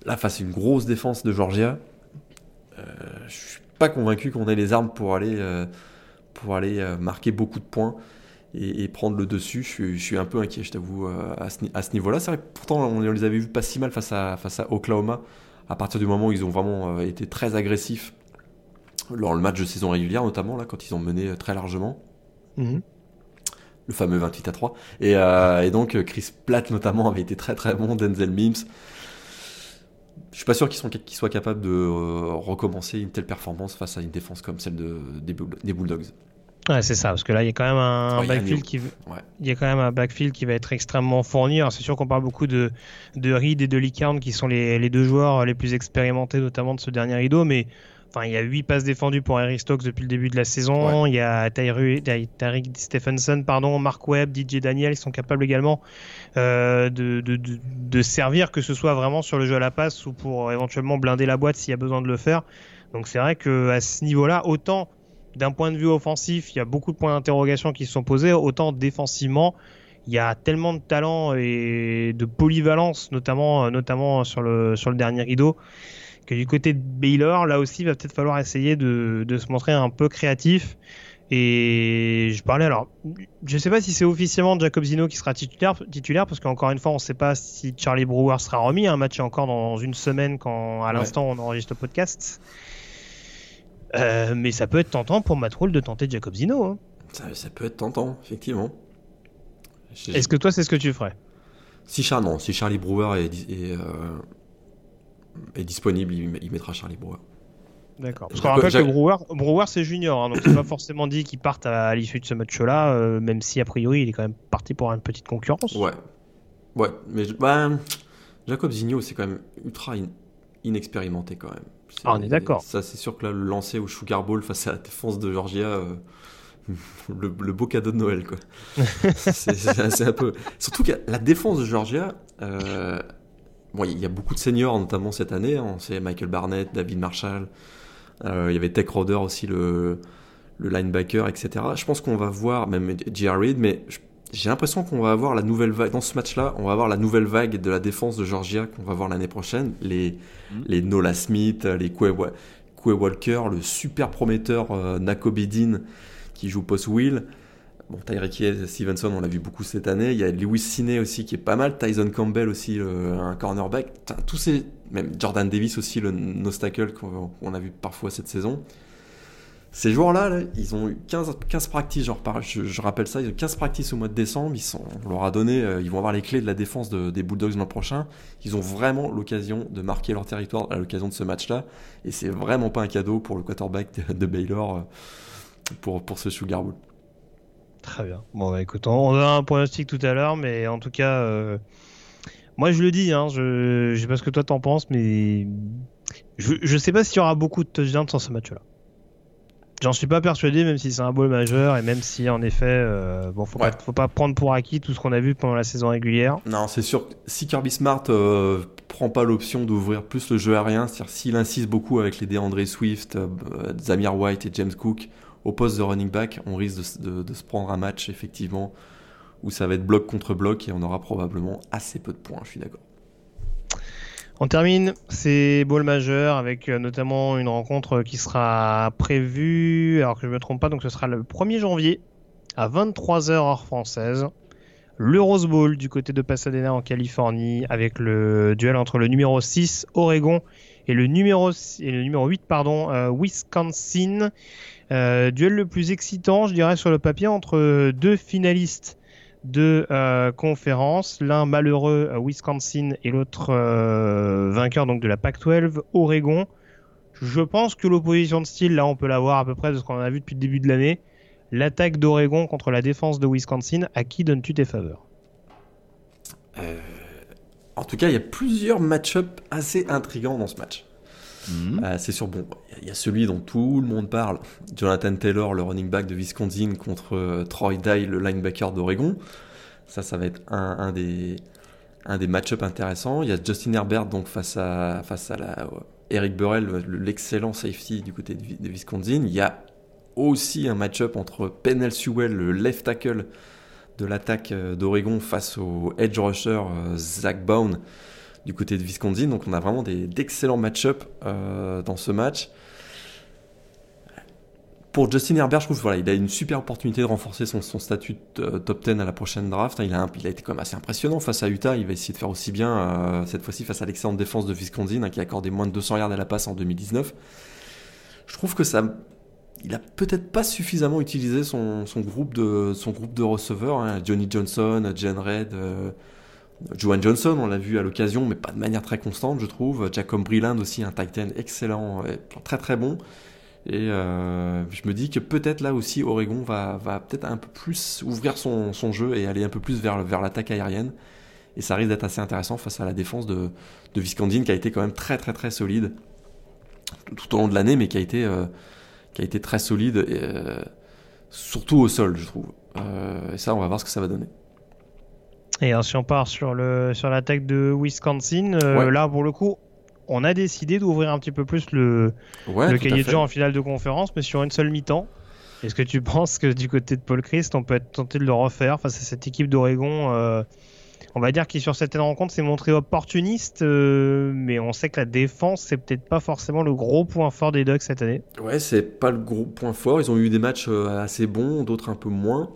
Là, face à une grosse défense de Georgia, euh, je suis pas convaincu qu'on ait les armes pour aller, euh, pour aller euh, marquer beaucoup de points et, prendre le dessus. Je suis, un peu inquiet, je t'avoue, euh, à ce, ce niveau-là. C'est pourtant, on, les avait vus pas si mal face à, face à Oklahoma. À partir du moment où ils ont vraiment été très agressifs, lors le match de saison régulière notamment, là, quand ils ont mené très largement. Le fameux 28 à 3. Et, euh, et donc Chris Platt notamment avait été très très bon, Denzel Mims. Je suis pas sûr qu'ils qu'ils soient capables de recommencer une telle performance face à une défense comme celle de, des Bulldogs. Ouais, c'est ça, parce que là, il y a quand même un backfield qui, il y a quand même un backfield qui va être extrêmement fourni. c'est sûr qu'on parle beaucoup de, de Reed et de Lickard qui sont les, les, deux joueurs les plus expérimentés, notamment de ce dernier rideau, mais Enfin, il y a 8 passes défendues pour Harry Stokes depuis le début de la saison. Il y a Tariq Stephenson, pardon, Mark Webb, DJ Daniel, ils sont capables également euh, de, de, de, de, servir, que ce soit vraiment sur le jeu à la passe ou pour éventuellement blinder la boîte s'il y a besoin de le faire. Donc c'est vrai que à ce niveau-là, autant d'un point de vue offensif, il y a beaucoup de points d'interrogation qui se sont posés, autant défensivement, il y a tellement de talent et de polyvalence, notamment, notamment sur, le, sur le dernier rideau, que du côté de Baylor, là aussi, il va peut-être falloir essayer de, de, se montrer un peu créatif. Et je parlais alors, je ne sais pas si c'est officiellement Jacob Zino qui sera titulaire, titulaire parce qu'encore une fois, on ne sait pas si Charlie Brewer sera remis. Un match est encore dans une semaine quand à l'instant on enregistre le podcast. Euh, mais ça peut être tentant pour Matt de tenter Jacobzino. Hein. Ça, peut être tentant, effectivement. Est-ce que toi, c'est ce que tu ferais? Si, non, si Charlie Brewer est, est, euh, est disponible, il, mettra Charlie Brewer. D'accord. Parce qu'on rappelle que Brewer, Brewer c'est junior, hein, donc c'est pas forcément dit qu'il parte à, l'issue de ce match-là, euh, même si a priori il est quand même parti pour une petite concurrence. Ouais. Ouais, mais bah, Jacob Zigno, c'est quand même ultra inexpérimenté quand même. Ah, on est d'accord. Ça, c'est sûr que là, le lancer au Sugar Bowl face à la défense de Georgia, euh, le, beau cadeau de Noël, quoi. c'est un peu. Surtout que la défense de Georgia, euh, bon, il y a beaucoup de seniors, notamment cette année. Hein. On sait Michael Barnett, David Marshall. Euh, il y avait Tech Roder aussi, le, le linebacker, etc. Je pense qu'on va voir, même J.R. Reed, mais j'ai l'impression qu'on va avoir la nouvelle vague dans ce match-là. On va avoir la nouvelle vague de la défense de Georgia qu'on va voir l'année prochaine. Les mm. les Nola Smith, les Quay, Walker, le super prometteur euh, Nako Bedin qui joue post Will. Bon, Tyreek Stevenson, on l'a vu beaucoup cette année. Il y a Lewis Siné aussi qui est pas mal. Tyson Campbell aussi, un cornerback. Tous ces, même Jordan Davis aussi, le nostacle qu'on a vu parfois cette saison. Ces joueurs-là, ils ont eu 15, 15 practices, je, rappelle ça, ils ont 15 practices au mois de décembre, ils sont, on leur a donné, euh, ils vont avoir les clés de la défense des Bulldogs l'an prochain, ils ont vraiment l'occasion de marquer leur territoire à l'occasion de ce match-là, et c'est vraiment pas un cadeau pour le quarterback de, Baylor euh, pour, pour ce Sugar Bowl. Très bien. Bon, bah, écoute, on a un pronostic tout à l'heure, mais en tout cas, euh, moi je le dis, hein, je, je sais pas ce que toi t'en penses, mais je, je sais pas s'il y aura beaucoup de touchdowns sur ce match-là. J'en suis pas persuadé, même si c'est un bowl majeur et même si en effet, euh, bon, faut, pas, faut pas prendre pour acquis tout ce qu'on a vu pendant la saison régulière. Non, c'est sûr. Si Kirby Smart euh, prend pas l'option d'ouvrir plus le jeu aérien, c'est-à-dire s'il insiste beaucoup avec les DeAndre Swift, euh, Zamir White et James Cook au poste de running back, on risque de, se prendre un match effectivement où ça va être bloc contre bloc et on aura probablement assez peu de points. Je suis d'accord. On termine ces balls majeurs avec euh, notamment une rencontre qui sera prévue, alors que je ne me trompe pas, donc ce sera le 1er janvier à 23h heure française. Le Rose Bowl du côté de Pasadena en Californie avec le duel entre le numéro 6 Oregon et le numéro, et le numéro 8 pardon, euh, Wisconsin. Euh, duel le plus excitant, je dirais, sur le papier entre deux finalistes deux euh, conférences, l'un malheureux à Wisconsin et l'autre euh, vainqueur donc de la Pac-12, Oregon. Je pense que l'opposition de style, là on peut la voir à peu près de ce qu'on a vu depuis le début de l'année. L'attaque d'Oregon contre la défense de Wisconsin, à qui donnes-tu tes faveurs? Euh, En tout cas, il y a plusieurs match-ups assez intrigants dans ce match. Mhm. Euh, c'est sûr, bon, il y a celui dont tout le monde parle, Jonathan Taylor, le running back de Wisconsin, contre euh, Troy Dye, le linebacker d'Oregon. Ça, ça va être un, des, un des match-ups intéressants. Il y a Justin Herbert donc face à, face à la, euh, Eric Burrell, l'excellent safety du côté de, Wisconsin. Il y a aussi un match-up entre Penel Sewell, le left tackle de l'attaque d'Oregon, face au edge rusher Zach Bone du côté de Wisconsin. Donc on a vraiment d'excellents match-up euh, dans ce match. Pour Justin Herbert, je trouve voilà, il a une super opportunité de renforcer son, statut top 10 à la prochaine draft. Il a, il a été quand même assez impressionnant face à Utah. Il va essayer de faire aussi bien euh, cette fois-ci face à l'excellente défense de Wisconsin hein, qui a accordé moins de 200 yards à la passe en 2019. Je trouve que ça, il a peut-être pas suffisamment utilisé son, groupe de son groupe de receveurs, hein. Johnny Johnson, Jen Red, euh, Joan Johnson, on l'a vu à l'occasion, mais pas de manière très constante, je trouve. Jacob Brilland aussi, un Titan excellent, très très bon. Et euh, je me dis que peut-être là aussi Oregon va, va peut-être un peu plus ouvrir son, son, jeu et aller un peu plus vers, vers l'attaque aérienne. Et ça risque d'être assez intéressant face à la défense de, de Viscondine qui a été quand même très très très solide tout au long de l'année, mais qui a été, euh, qui a été très solide, et, euh, surtout au sol, je trouve. et ça, on va voir ce que ça va donner. Et si on part sur le sur l'attaque de Wisconsin, là pour le coup, on a décidé d'ouvrir un petit peu plus le, le cahier de jeu en finale de conférence, mais sur une seule mi-temps. Est-ce que tu penses que du côté de Paul Christ, on peut être tenté de le refaire face à cette équipe d'Oregon euh, On va dire qu'il sur cette rencontre s'est montré opportuniste, euh, mais on sait que la défense c'est peut-être pas forcément le gros point fort des Ducks cette année. Ouais, c'est pas le gros point fort. Ils ont eu des matchs euh, assez bons, d'autres un peu moins.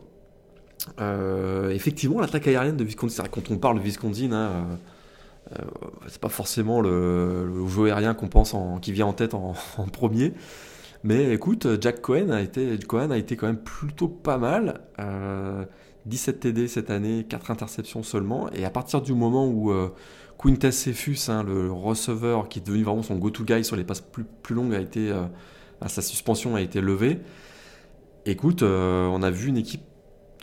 effectivement, l'attaque aérienne de Visconti, quand on parle de euh, c'est pas forcément le, jeu aérien qu'on pense en, qui vient en tête en, premier. Mais écoute, Jack Cohen a été, Cohen a été quand même plutôt pas mal. 17 euh, TD cette année, 4 interceptions seulement. Et à partir du moment où euh, Cephus, hein, le receveur qui est devenu vraiment son go-to guy sur les passes plus, longues, a été, sa suspension a été levée. Écoute, on a vu une équipe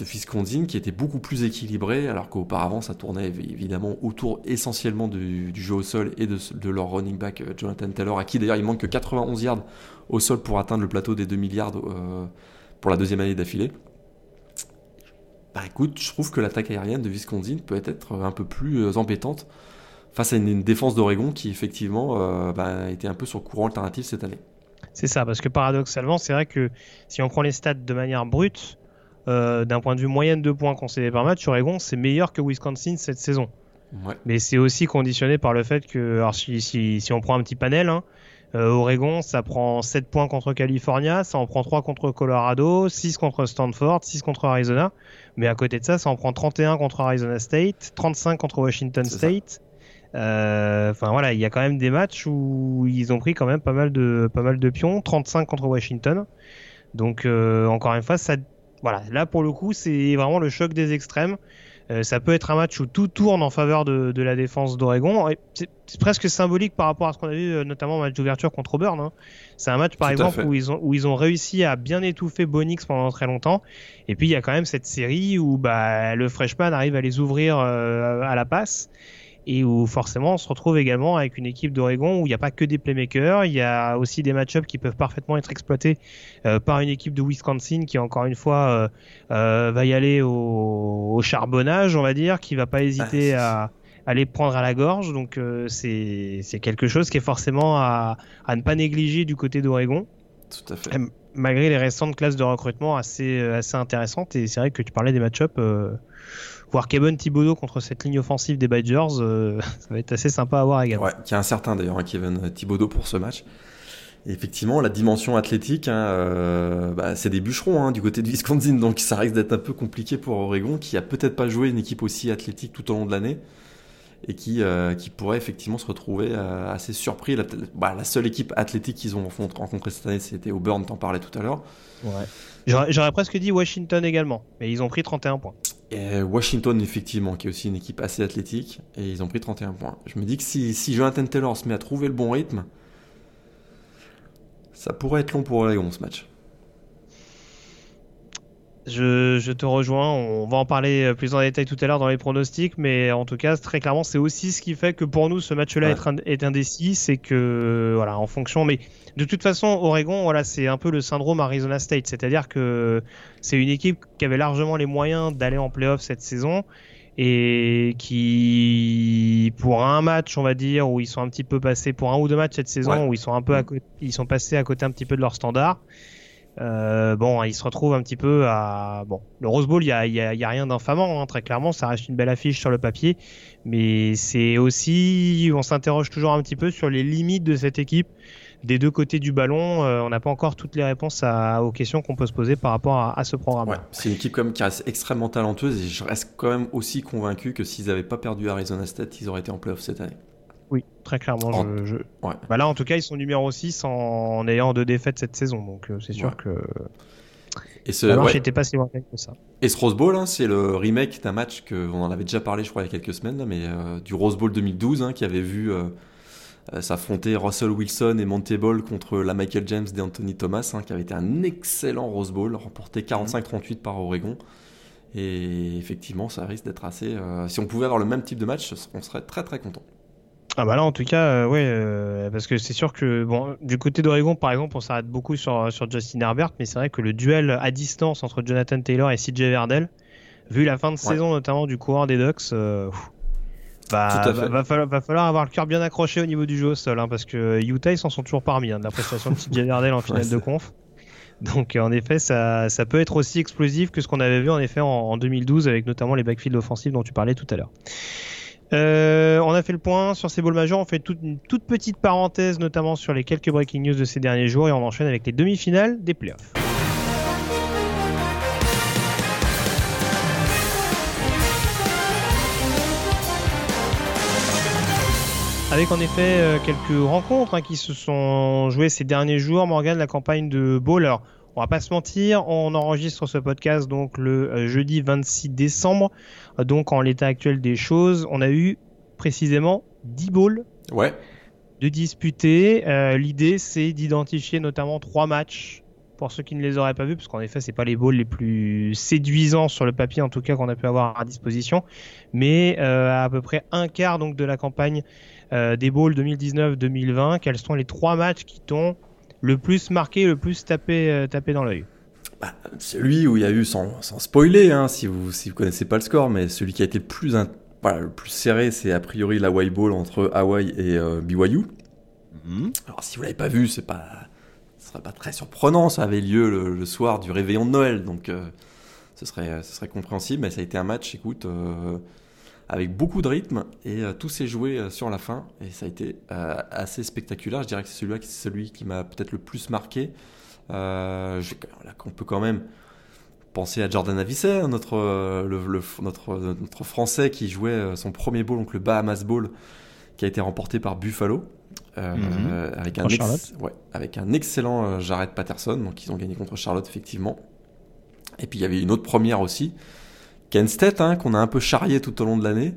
de Fiscondine qui était beaucoup plus équilibré, alors qu'auparavant ça tournait évidemment autour essentiellement du, jeu au sol et de, leur running back euh, Jonathan Taylor, à qui d'ailleurs il manque que 91 yards au sol pour atteindre le plateau des 2 milliards euh, pour la deuxième année d'affilée. Bah écoute, je trouve que l'attaque aérienne de Wisconsin peut être un peu plus euh, embêtante face à une, défense d'Oregon qui effectivement bah, était un peu sur courant alternatif cette année. C'est ça, parce que paradoxalement, c'est vrai que si on prend les stats de manière brute, euh, d'un point de vue moyenne de points concédés par match, Oregon, c'est meilleur que Wisconsin cette saison. Mais c'est aussi conditionné par le fait que, alors si, si, si on prend un petit panel, hein, euh, Oregon, ça prend 7 points contre California, ça en prend 3 contre Colorado, 6 contre Stanford, 6 contre Arizona. Mais à côté de ça, ça en prend 31 contre Arizona State, 35 contre Washington State. Euh, enfin voilà, il y a quand même des matchs où ils ont pris quand même pas mal de, pas mal de pions, 35 contre Washington. Donc encore une fois, ça voilà, là pour le coup, c'est vraiment le choc des extrêmes. Euh, ça peut être un match où tout tourne en faveur de, de la défense d'Oregon. C'est presque symbolique par rapport à ce qu'on a vu, euh, notamment au match d'ouverture contre Auburn. Hein. C'est un match, par exemple, où ils, ont, où ils ont réussi à bien étouffer Bonix pendant très longtemps. Et puis, il y a quand même cette série où bah, le freshman arrive à les ouvrir euh, à la passe et où forcément on se retrouve également avec une équipe d'Oregon où il n'y a pas que des playmakers, il y a aussi des match-ups qui peuvent parfaitement être exploités euh, par une équipe de Wisconsin qui encore une fois euh, euh, va y aller au, charbonnage, on va dire, qui va pas hésiter à, à les prendre à la gorge. Donc c'est quelque chose qui est forcément à, à ne pas négliger du côté d'Oregon. Tout à fait. Malgré les récentes classes de recrutement assez, assez intéressantes, et c'est vrai que tu parlais des match-ups voir Kevin Thibodeau contre cette ligne offensive des Badgers, euh, ça va être assez sympa à voir également. Ouais, qui est incertain d'ailleurs, hein, Kevin Thibodeau pour ce match. effectivement, la dimension athlétique, hein, euh, bah, c'est des bûcherons hein, du côté de Wisconsin, donc ça risque d'être un peu compliqué pour Oregon, qui a peut-être pas joué une équipe aussi athlétique tout au long de l'année et qui, euh, qui pourrait effectivement se retrouver assez surpris. La, bah, la seule équipe athlétique qu'ils ont rencontrée cette année, c'était Auburn, t'en parlais tout à l'heure. Ouais. J'aurais presque dit Washington également, mais ils ont pris 31 points. Et Washington, effectivement, qui est aussi une équipe assez athlétique, et ils ont pris 31 points. Je me dis que si, si Jonathan Taylor se met à trouver le bon rythme, ça pourrait être long pour Oregon ce match. Je, te rejoins, on va en parler plus en détail tout à l'heure dans les pronostics, mais en tout cas, très clairement, c'est aussi ce qui fait que pour nous, ce match-là est, indécis, c'est que, voilà, en fonction, mais de toute façon, Oregon, voilà, c'est un peu le syndrome Arizona State, c'est-à-dire que c'est une équipe qui avait largement les moyens d'aller en playoff cette saison et qui, pour un match, on va dire, où ils sont un petit peu passés, pour un ou deux matchs cette saison, où ils sont un peu, à ils sont passés à côté un petit peu de leur standard. Euh, bon, ils se retrouvent un petit peu à bon. Le Rose Bowl, il y a, y, a, rien d'infamant, hein, très clairement, ça reste une belle affiche sur le papier, mais c'est aussi, on s'interroge toujours un petit peu sur les limites de cette équipe des deux côtés du ballon, euh, on n'a pas encore toutes les réponses aux questions qu'on peut se poser par rapport à, ce programme. c'est une équipe qui reste extrêmement talentueuse et je reste quand même aussi convaincu que s'ils n'avaient pas perdu Arizona State, ils auraient été en playoff cette année. Oui, très clairement. Je, bah là, en tout cas, ils sont numéro 6 en, ayant deux défaites cette saison. Donc, c'est sûr que. Et ce, ouais. n'était pas si loin que ça. Et ce Rose Bowl, hein, c'est le remake d'un match que on en avait déjà parlé, je crois, il y a quelques semaines, mais du Rose Bowl 2012, hein, qui avait vu euh, s'affronter Russell Wilson et Monte Ball contre la Michael James d'Anthony Thomas, hein, qui avait été un excellent Rose Bowl, remporté 45-38 par Oregon. Et effectivement, ça risque d'être assez. Euh, si on pouvait avoir le même type de match, on serait très très content. Ah bah là en tout cas euh, ouais parce que c'est sûr que bon du côté d'Oregon par exemple on s'arrête beaucoup sur, sur Justin Herbert mais c'est vrai que le duel à distance entre Jonathan Taylor et CJ Verdell vu la fin de saison notamment du coureur des Ducks bah, va, falloir, avoir le cœur bien accroché au niveau du jeu au sol, hein, parce que Utah ils s'en sont toujours parmi hein, de la prestation de TJ Verdell en finale de conf. Donc en effet, ça, ça, peut être aussi explosif que ce qu'on avait vu en effet en, 2012 avec notamment les backfields offensifs dont tu parlais tout à l'heure. Euh, on a fait le point sur ces bowls majeurs. On fait toute, une toute petite parenthèse, notamment sur les quelques breaking news de ces derniers jours, et on enchaîne avec les demi-finales des playoffs. Avec en effet euh, quelques rencontres hein, qui se sont jouées ces derniers jours. Morgan, la campagne de Bowler. On va pas se mentir, on enregistre ce podcast donc le euh, jeudi 26 décembre. Donc en l'état actuel des choses, on a eu précisément 10 bowls ouais. de disputés. Euh, l'idée c'est d'identifier notamment trois matchs pour ceux qui ne les auraient pas vus, parce qu'en effet, c'est pas les bowls les plus séduisants sur le papier, en tout cas, qu'on a pu avoir à disposition, mais à peu près un quart donc de la campagne euh, des bowls 2019-2020, quels sont les trois matchs qui t'ont le plus marqué, le plus tapé, euh, tapé dans l'œil? Bah, Celui où il y a eu, sans, sans spoiler, hein, si vous si vous connaissez pas le score, mais celui qui a été le plus, voilà, le plus serré, c'est a priori la Hawaii Bowl entre Hawaii et euh, BYU. Mhm. Alors si vous l'avez pas vu, c'est pas, ce serait pas très surprenant. Ça avait lieu le, soir du réveillon de Noël, donc ce serait, ce serait compréhensible. Mais ça a été un match, écoute, avec beaucoup de rythme et euh, tout s'est joué euh, sur la fin et ça a été euh, assez spectaculaire. Je dirais que c'est celui-là qui, celui qui m'a peut-être le plus marqué. On peut quand même penser à Jordan Avicet, notre, le, notre, notre Français qui jouait son premier bowl, donc le Bahamas Bowl, qui a été remporté par Buffalo. Mhm. avec, un ouais, avec un excellent Jared Patterson, donc ils ont gagné contre Charlotte effectivement. Et puis il y avait une autre première aussi, Ken hein, qu'on a un peu charrié tout au long de l'année.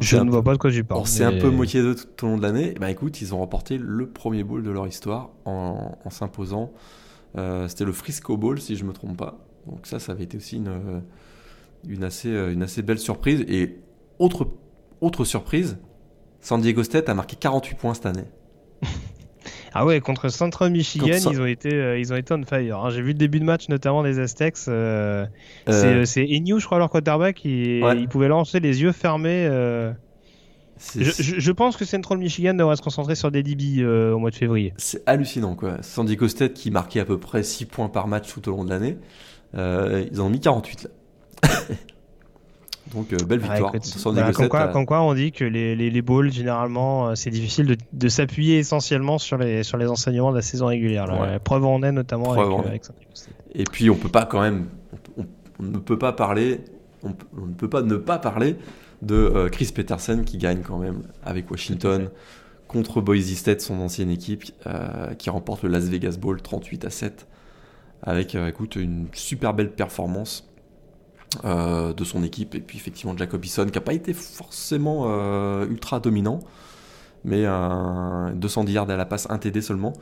Je ne vois pas de quoi tu parles. On s'est un peu moqué d'eux tout au long de l'année. Ben écoute, ils ont remporté le premier bowl de leur histoire en, s'imposant. Euh, c'était le Frisco Bowl, si je me trompe pas. Donc ça, ça avait été aussi une, une, assez, une assez belle surprise. Et autre, autre surprise, San Diego State a marqué 48 points cette année. Ah ouais, contre Central Michigan, ils ont été, euh, ils ont été on fire. Hein. J'ai vu le début de match, notamment des Aztecs. Euh, euh. C'est Enu, je crois, leur quarterback. Il, il pouvait lancer les yeux fermés. Je, je, pense que Central Michigan devrait se concentrer sur des DB au mois de février. C'est hallucinant, quoi. Sandy Costet qui marquait à peu près 6 points par match tout au long de l'année. ils en ont mis 48 là. Donc euh, belle victoire. comme, quoi, on dit que les, les, les balls, généralement, euh, c'est difficile de, de s'appuyer essentiellement sur les, sur les enseignements de la saison régulière. La preuve en est notamment avec, euh, Et puis on peut pas quand même, on, ne peut pas parler, on, ne peut pas ne pas parler de Chris Peterson qui gagne quand même avec Washington contre Boise State, son ancienne équipe, qui remporte le Las Vegas Bowl 38 à 7 avec écoute une super belle performance euh, de son équipe. Et puis effectivement Jacob Eason qui n'a pas été forcément euh, ultra dominant, mais un 210 yards à la passe, un TD seulement.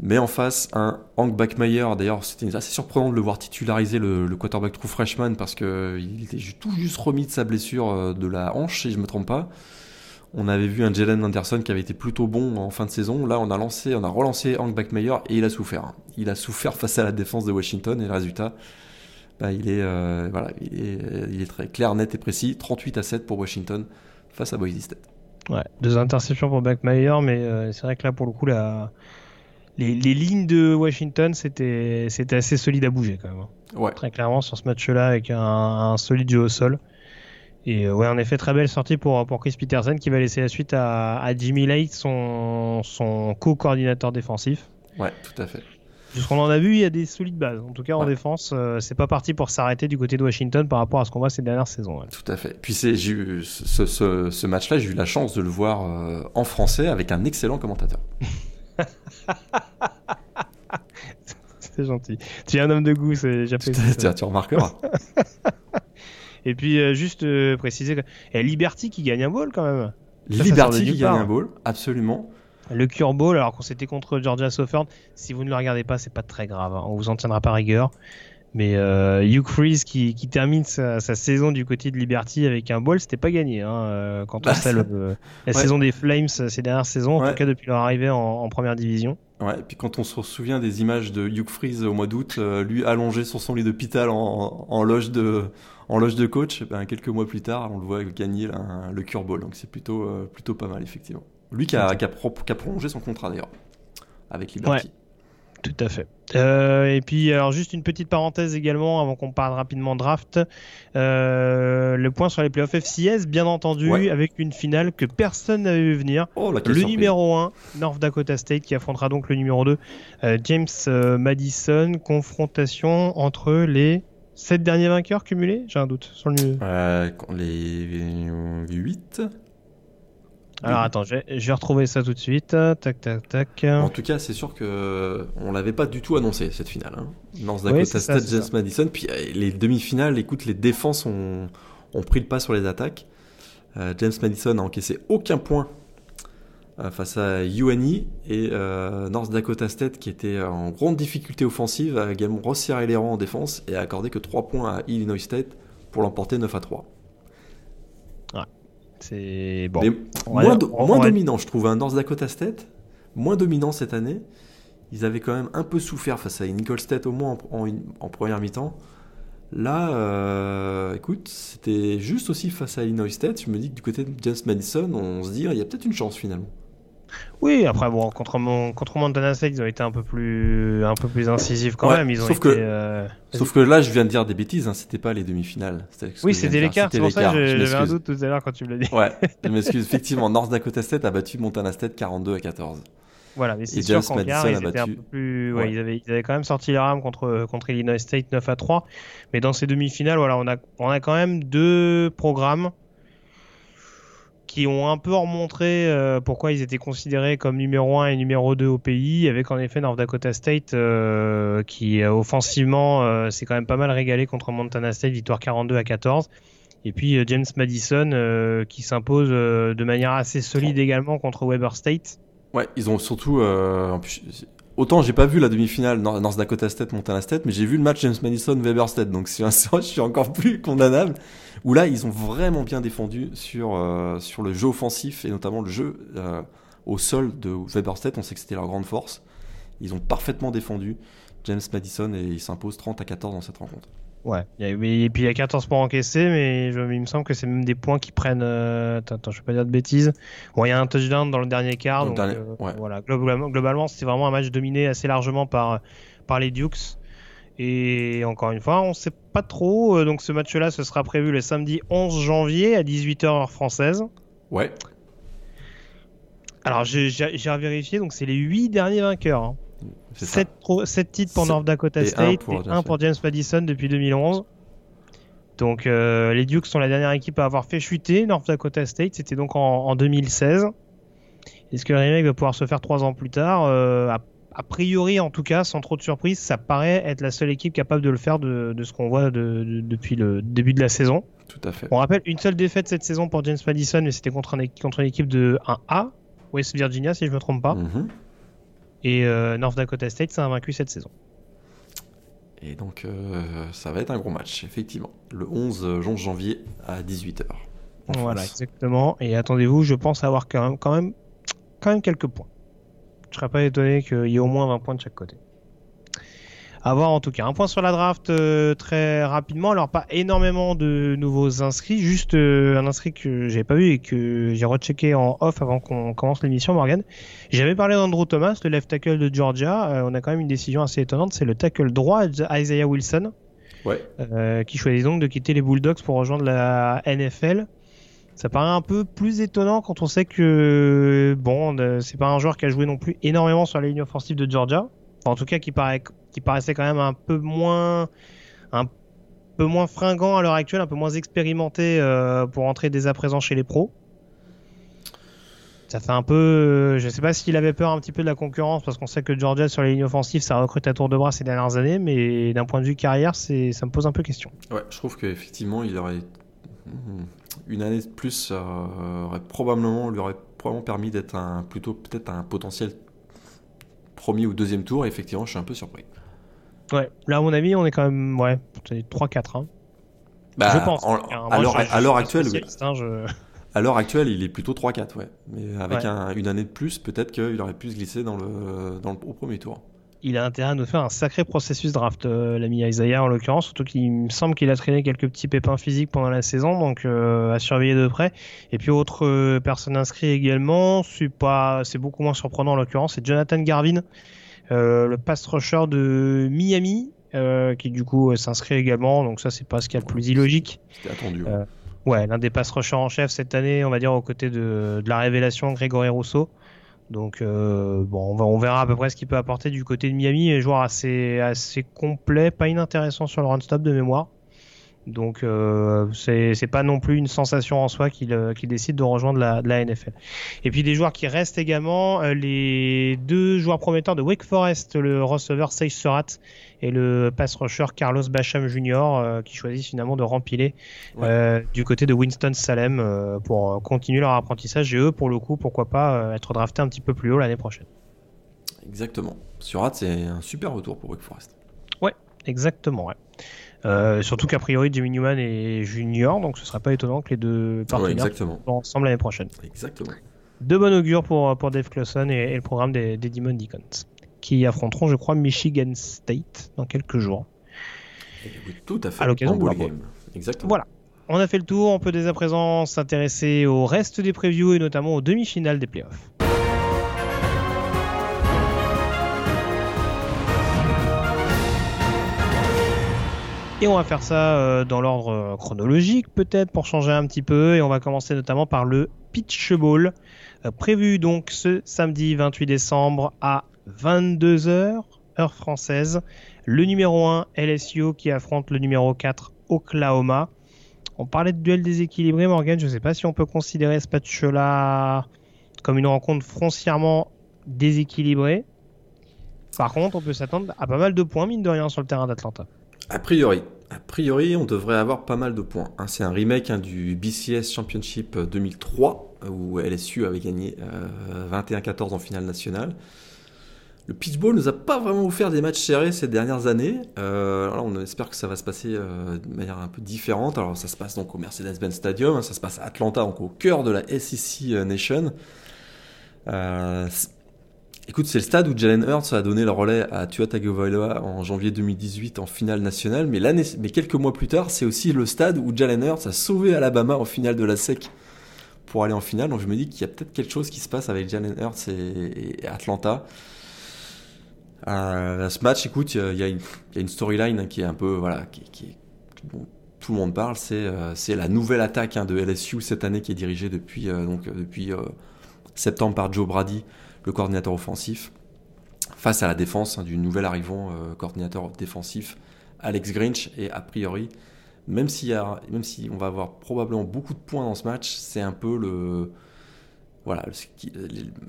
Mais en face, un Hank Backmeyer, d'ailleurs c'était assez surprenant de le voir titulariser le, quarterback true freshman parce qu'il était tout juste remis de sa blessure euh, de la hanche, si je ne me trompe pas. On avait vu un Jalen Anderson qui avait été plutôt bon en fin de saison. Là, on a lancé, on a relancé Hank Backmeyer et il a souffert. Il a souffert face à la défense de Washington et le résultat, bah, il, est, euh, il est très clair, net et précis. 38 à 7 pour Washington face à Boise State. Ouais, deux interceptions pour Backmeyer, mais euh, c'est vrai que là, pour le coup, la... les, les lignes de Washington, c'était assez solide à bouger quand même. Hein. Ouais. Très clairement, sur ce match-là, avec un, un, solide jeu au sol. Et euh, ouais, en effet, très belle sortie pour, pour Chris Peterson qui va laisser la suite à, à Jimmy Lake, son, son co-coordinateur défensif. Ouais, tout à fait. ce qu'on en a vu, il y a des solides bases. En tout cas, en défense, c'est pas parti pour s'arrêter du côté de Washington par rapport à ce qu'on voit ces dernières saisons. Tout à fait. Puis eu, ce, ce, ce match-là, j'ai eu la chance de le voir en français avec un excellent commentateur. c'est gentil. Tu es un homme de goût, j'apprécie. Tu, tu remarqueras. Et puis, euh, juste euh, préciser, et Liberty qui gagne un ball quand même. Liberty qui gagne un ball, absolument. Le Cure Ball, alors qu'on c'était contre Georgia Southern, si vous ne le regardez pas, c'est pas très grave. Hein. On vous en tiendra pas rigueur. Mais euh, Hugh Freeze qui, qui termine sa, saison du côté de Liberty avec un ball, c'était pas gagné. Hein, euh, quand on bah, sait la saison des Flames ces dernières saisons, en tout cas depuis leur arrivée en, première division. Ouais, et puis quand on se souvient des images de Hugh Freeze au mois d'août, euh, lui allongé sur son lit d'hôpital en, en, loge de en loge de coach, ben, quelques mois plus tard, on le voit gagner le cure ball. Donc c'est plutôt euh, plutôt pas mal effectivement. Lui qui a, qui a, qui a prolongé son contrat d'ailleurs avec Liberty. Tout à fait. Euh, et puis, alors juste une petite parenthèse également, avant qu'on parle rapidement draft. Euh, le point sur les playoffs FCS, bien entendu, avec une finale que personne n'avait vu venir. Oh, le numéro 1, North Dakota State, qui affrontera donc le numéro 2, euh, James Madison. Confrontation entre les 7 derniers vainqueurs cumulés J'ai un doute sur le. les 8 alors attends, je vais, retrouver ça tout de suite. Tac, tac, tac. En tout cas, c'est sûr que on l'avait pas du tout annoncé cette finale. Hein. North Dakota State, James Madison. Puis euh, les demi-finales, écoute, les défenses ont, ont, pris le pas sur les attaques. Euh, James Madison a encaissé aucun point euh, face à UNI et North Dakota State, qui était en grande difficulté offensive, a également resserré les rangs en défense et a accordé que 3 points à Illinois State pour l'emporter 9 à 3. C'est bon. moins, dominant, je trouve. un hein. North Dakota State, moins dominant cette année. Ils avaient quand même un peu souffert face à Nicole State au moins en, première mi-temps. Là, euh, écoute, c'était juste aussi face à Illinois State. Je me dis que du côté de James Madison, on se dit, il y a peut-être une chance finalement. Oui, après bon, contre, mon, contre Montana State, ils ont été un peu plus, un peu plus incisifs quand même. Ils ont sauf, que, euh, sauf que là, je viens de dire des bêtises. Hein, c'était pas les demi-finales. Oui, c'était l'écart. C'est pour ça que j'avais un doute tout à l'heure quand tu me l'as dit. Ouais, je m'excuse. Effectivement, North Dakota State a battu Montana State 42 à 14. Voilà, mais c'est sûr qu'en quart, ils étaient un peu plus. Ouais, Ils, avaient, ils, avaient, quand même sorti les rames contre, contre Illinois State 9 à 3. Mais dans ces demi-finales, voilà, on a, on a quand même deux programmes qui ont un peu remontré euh, pourquoi ils étaient considérés comme numéro 1 et numéro 2 au pays, avec en effet North Dakota State euh, qui euh, offensivement s'est quand même pas mal régalé contre Montana State, victoire 42 à 14. Et puis James Madison qui s'impose de manière assez solide également contre Weber State. Ouais, ils ont surtout. Autant j'ai pas vu la demi-finale North Dakota State Montana State, mais j'ai vu le match James Madison Weber State, donc je suis encore plus condamnable où là, ils ont vraiment bien défendu sur, euh, le jeu offensif et notamment le jeu euh, au sol de Weberstedt. On sait que c'était leur grande force. Ils ont parfaitement défendu James Madison et ils s'imposent 30 à 14 dans cette rencontre. Ouais, et puis il y a 14 points encaissés, mais je, il me semble que c'est même des points qui prennent. Euh, attends, je vais pas dire de bêtises. Bon, il y a un touchdown dans le dernier quart. Donc, voilà, globalement, globalement c'était vraiment un match dominé assez largement par, par les Dukes. Et encore une fois, on ne sait pas trop. Euh, donc ce match-là, ce sera prévu le samedi 11 janvier à 18h heure française. Ouais. Alors j'ai vérifié, donc c'est les 8 derniers vainqueurs. 7, hein. titres pour North Dakota State et 1 pour James Madison depuis 2011. Donc euh, les Dukes sont la dernière équipe à avoir fait chuter North Dakota State. C'était donc en, 2016. Est-ce que le remake va pouvoir se faire 3 ans plus tard? Euh, a priori, en tout cas, sans trop de surprise, ça paraît être la seule équipe capable de le faire de, ce qu'on voit depuis le début de la saison. Tout à fait. On rappelle une seule défaite cette saison pour James Madison, mais c'était contre, contre, une équipe de 1A, West Virginia, si je ne me trompe pas. Mhm. Et euh, North Dakota State, ça a vaincu cette saison. Et donc, euh, ça va être un gros match, effectivement. Le 11, janvier à 18h. Voilà, exactement. Et attendez-vous, je pense avoir quand même, quand même, quand même quelques points. Je serais pas étonné qu'il y ait au moins 20 points de chaque côté. À voir en tout cas. Un point sur la draft euh, très rapidement. Alors pas énormément de nouveaux inscrits, juste euh, un inscrit que j'avais pas vu et que j'ai rechecké en off avant qu'on commence l'émission, Morgan. J'avais parlé d'Andrew Thomas, le left tackle de Georgia. Euh, on a quand même une décision assez étonnante. C'est le tackle droit Isaiah Wilson, qui choisit donc de quitter les Bulldogs pour rejoindre la NFL. Ça paraît un peu plus étonnant quand on sait que bon, c'est pas un joueur qui a joué non plus énormément sur la ligne offensive de Georgia. en tout cas qui, paraît, qui paraissait quand même un peu moins, un peu moins fringant à l'heure actuelle, un peu moins expérimenté euh, pour entrer dès à présent chez les pros. Ça fait un peu. Euh, je sais pas s'il avait peur un petit peu de la concurrence parce qu'on sait que Georgia sur les lignes offensives ça recrute à tour de bras ces dernières années, mais d'un point de vue carrière, ça me pose un peu question. Ouais, je trouve qu'effectivement il aurait une année de plus euh, aurait probablement lui aurait probablement permis d'être un plutôt peut-être un potentiel premier ou deuxième tour. Et effectivement, je suis un peu surpris. Ouais, là à mon avis, on est quand même ouais 3-4. Hein. Bah, je pense. à l'heure actuelle, oui. Hein, à l'heure actuelle, il est plutôt 3-4, ouais. Mais avec une année de plus, peut-être qu'il aurait pu se glisser dans le, dans le, au premier tour. Il a intérêt à nous faire un sacré processus draft, euh, l'ami Isaiah en l'occurrence, surtout qu'il me semble qu'il a traîné quelques petits pépins physiques pendant la saison, donc euh, à surveiller de près. Et puis autre euh, personne inscrite également, c'est pas, c'est beaucoup moins surprenant en l'occurrence, c'est Jonathan Garvin, le pass rusher de Miami, qui du coup s'inscrit également, donc ça c'est pas ce qu'il y a de plus illogique. C'était attendu. Ouais, l'un des pass rushers en chef cette année, on va dire, aux côtés de, de la révélation Grégory Rousseau. Donc euh, bon, on, va, on, verra à peu près ce qu'il peut apporter du côté de Miami. Un joueur assez, assez complet, pas inintéressant sur le run stop de mémoire. Donc euh, c'est pas non plus une sensation en soi qu'il euh, décide de rejoindre la, la, NFL. Et puis des joueurs qui restent également, euh, les deux joueurs prometteurs de Wake Forest, le receveur Sage Surratt et le pass rusher Carlos Bacham Jr. Euh, qui choisissent finalement de rempiler du côté de Winston Salem pour continuer leur apprentissage et eux pour le coup pourquoi pas être draftés un petit peu plus haut l'année prochaine. Exactement. Surratt c'est un super retour pour Wake Forest. Ouais, exactement. Ouais. Euh, surtout qu'a priori Jimmy Newman est junior, donc ce serait pas étonnant que les deux partenaires soient ensemble l'année prochaine. Exactement. De bon augure pour, pour Dave Clawson et, le programme des, des Demon Deacons, qui affronteront, je crois, Michigan State dans quelques jours. tout à fait. À l'occasion de game. Exactement. Voilà. On a fait le tour, on peut dès à présent s'intéresser au reste des previews et notamment aux demi-finales des playoffs. Et on va faire ça euh, dans l'ordre euh, chronologique peut-être pour changer un petit peu. Et on va commencer notamment par le Pitch Ball, euh, prévu donc ce samedi 28 décembre à 22h, heure française. Le numéro 1, LSU, qui affronte le numéro 4, Oklahoma. On parlait de duel déséquilibré, Morgan. Je ne sais pas si on peut considérer ce match-là comme une rencontre foncièrement déséquilibrée. Par contre, on peut s'attendre à pas mal de points, mine de rien, sur le terrain d'Atlanta. A priori, on devrait avoir pas mal de points. Hein, c'est un remake hein, du BCS Championship 2003 euh, où LSU avait gagné 21-14 euh, en finale nationale. Le pitchball nous a pas vraiment offert des matchs serrés ces dernières années. Euh, on espère que ça va se passer de manière un peu différente. Alors ça se passe donc au Mercedes-Benz Stadium, hein, ça se passe à Atlanta, donc au cœur de la SEC Nation. Écoute, c'est le stade où Jalen Hurts a donné le relais à Tua Tagovailoa en janvier 2018 en finale nationale, mais, quelques mois plus tard, c'est aussi le stade où Jalen Hurts a sauvé Alabama en finale de la SEC pour aller en finale. Donc je me dis qu'il y a peut-être quelque chose qui se passe avec Jalen Hurts et, Atlanta. Euh, ce match, écoute, il y a, une, storyline qui est un peu, voilà, qui, tout le monde parle, c'est, euh, la nouvelle attaque hein, de LSU cette année qui est dirigée depuis, euh, donc, depuis septembre par Joe Brady le coordinateur offensif, face à la défense hein, du nouvel arrivant euh, coordinateur défensif, Alex Grinch. Et a priori, même, a, même si on va avoir probablement beaucoup de points dans ce match, c'est un peu le voilà,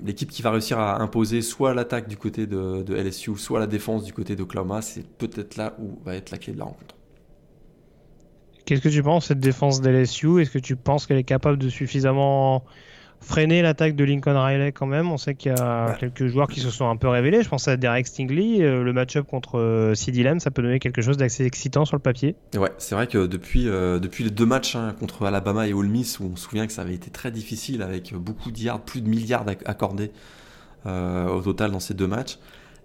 l'équipe qui va réussir à imposer soit l'attaque du côté de, LSU, soit la défense du côté de Clama, c'est peut-être là où va être la clé de la rencontre. Qu'est-ce que tu penses cette défense de LSU Est-ce que tu penses qu'elle est capable de suffisamment freiner l'attaque de Lincoln Riley quand même. On sait qu'il y a quelques joueurs qui se sont un peu révélés. Je pense à Derek Stingley. Euh, le match-up contre euh, CD Lamb, ça peut donner quelque chose d'assez excitant sur le papier. Ouais, c'est vrai que depuis, euh, depuis les deux matchs hein, contre Alabama et Ole Miss, où on se souvient que ça avait été très difficile avec beaucoup de yards, plus de milliards accordés au total dans ces deux matchs,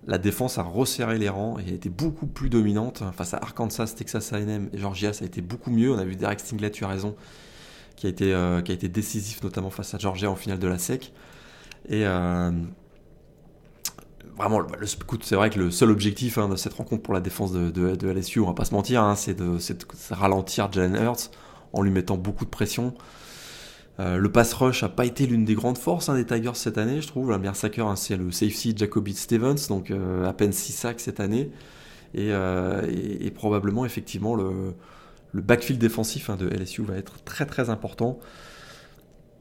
la défense a resserré les rangs et a été beaucoup plus dominante. Face à Arkansas, Texas A&M et Georgia, ça a été beaucoup mieux. On a vu Derek Stingley, tu as raison, qui a été, euh, qui a été décisif notamment face à Georgia en finale de la SEC. Et euh, vraiment, c'est vrai que le seul objectif hein, de cette rencontre pour la défense de, LSU, on va pas se mentir, hein, c'est de, ralentir Jalen Hurts en lui mettant beaucoup de pression. le pass rush n'a pas été l'une des grandes forces hein, des Tigers cette année, je trouve. Le meilleur sacker, c'est le safety Jacoby Stevens, donc à peine 6 sacs cette année. Et, probablement, effectivement, le, le backfield défensif hein, de LSU va être très très important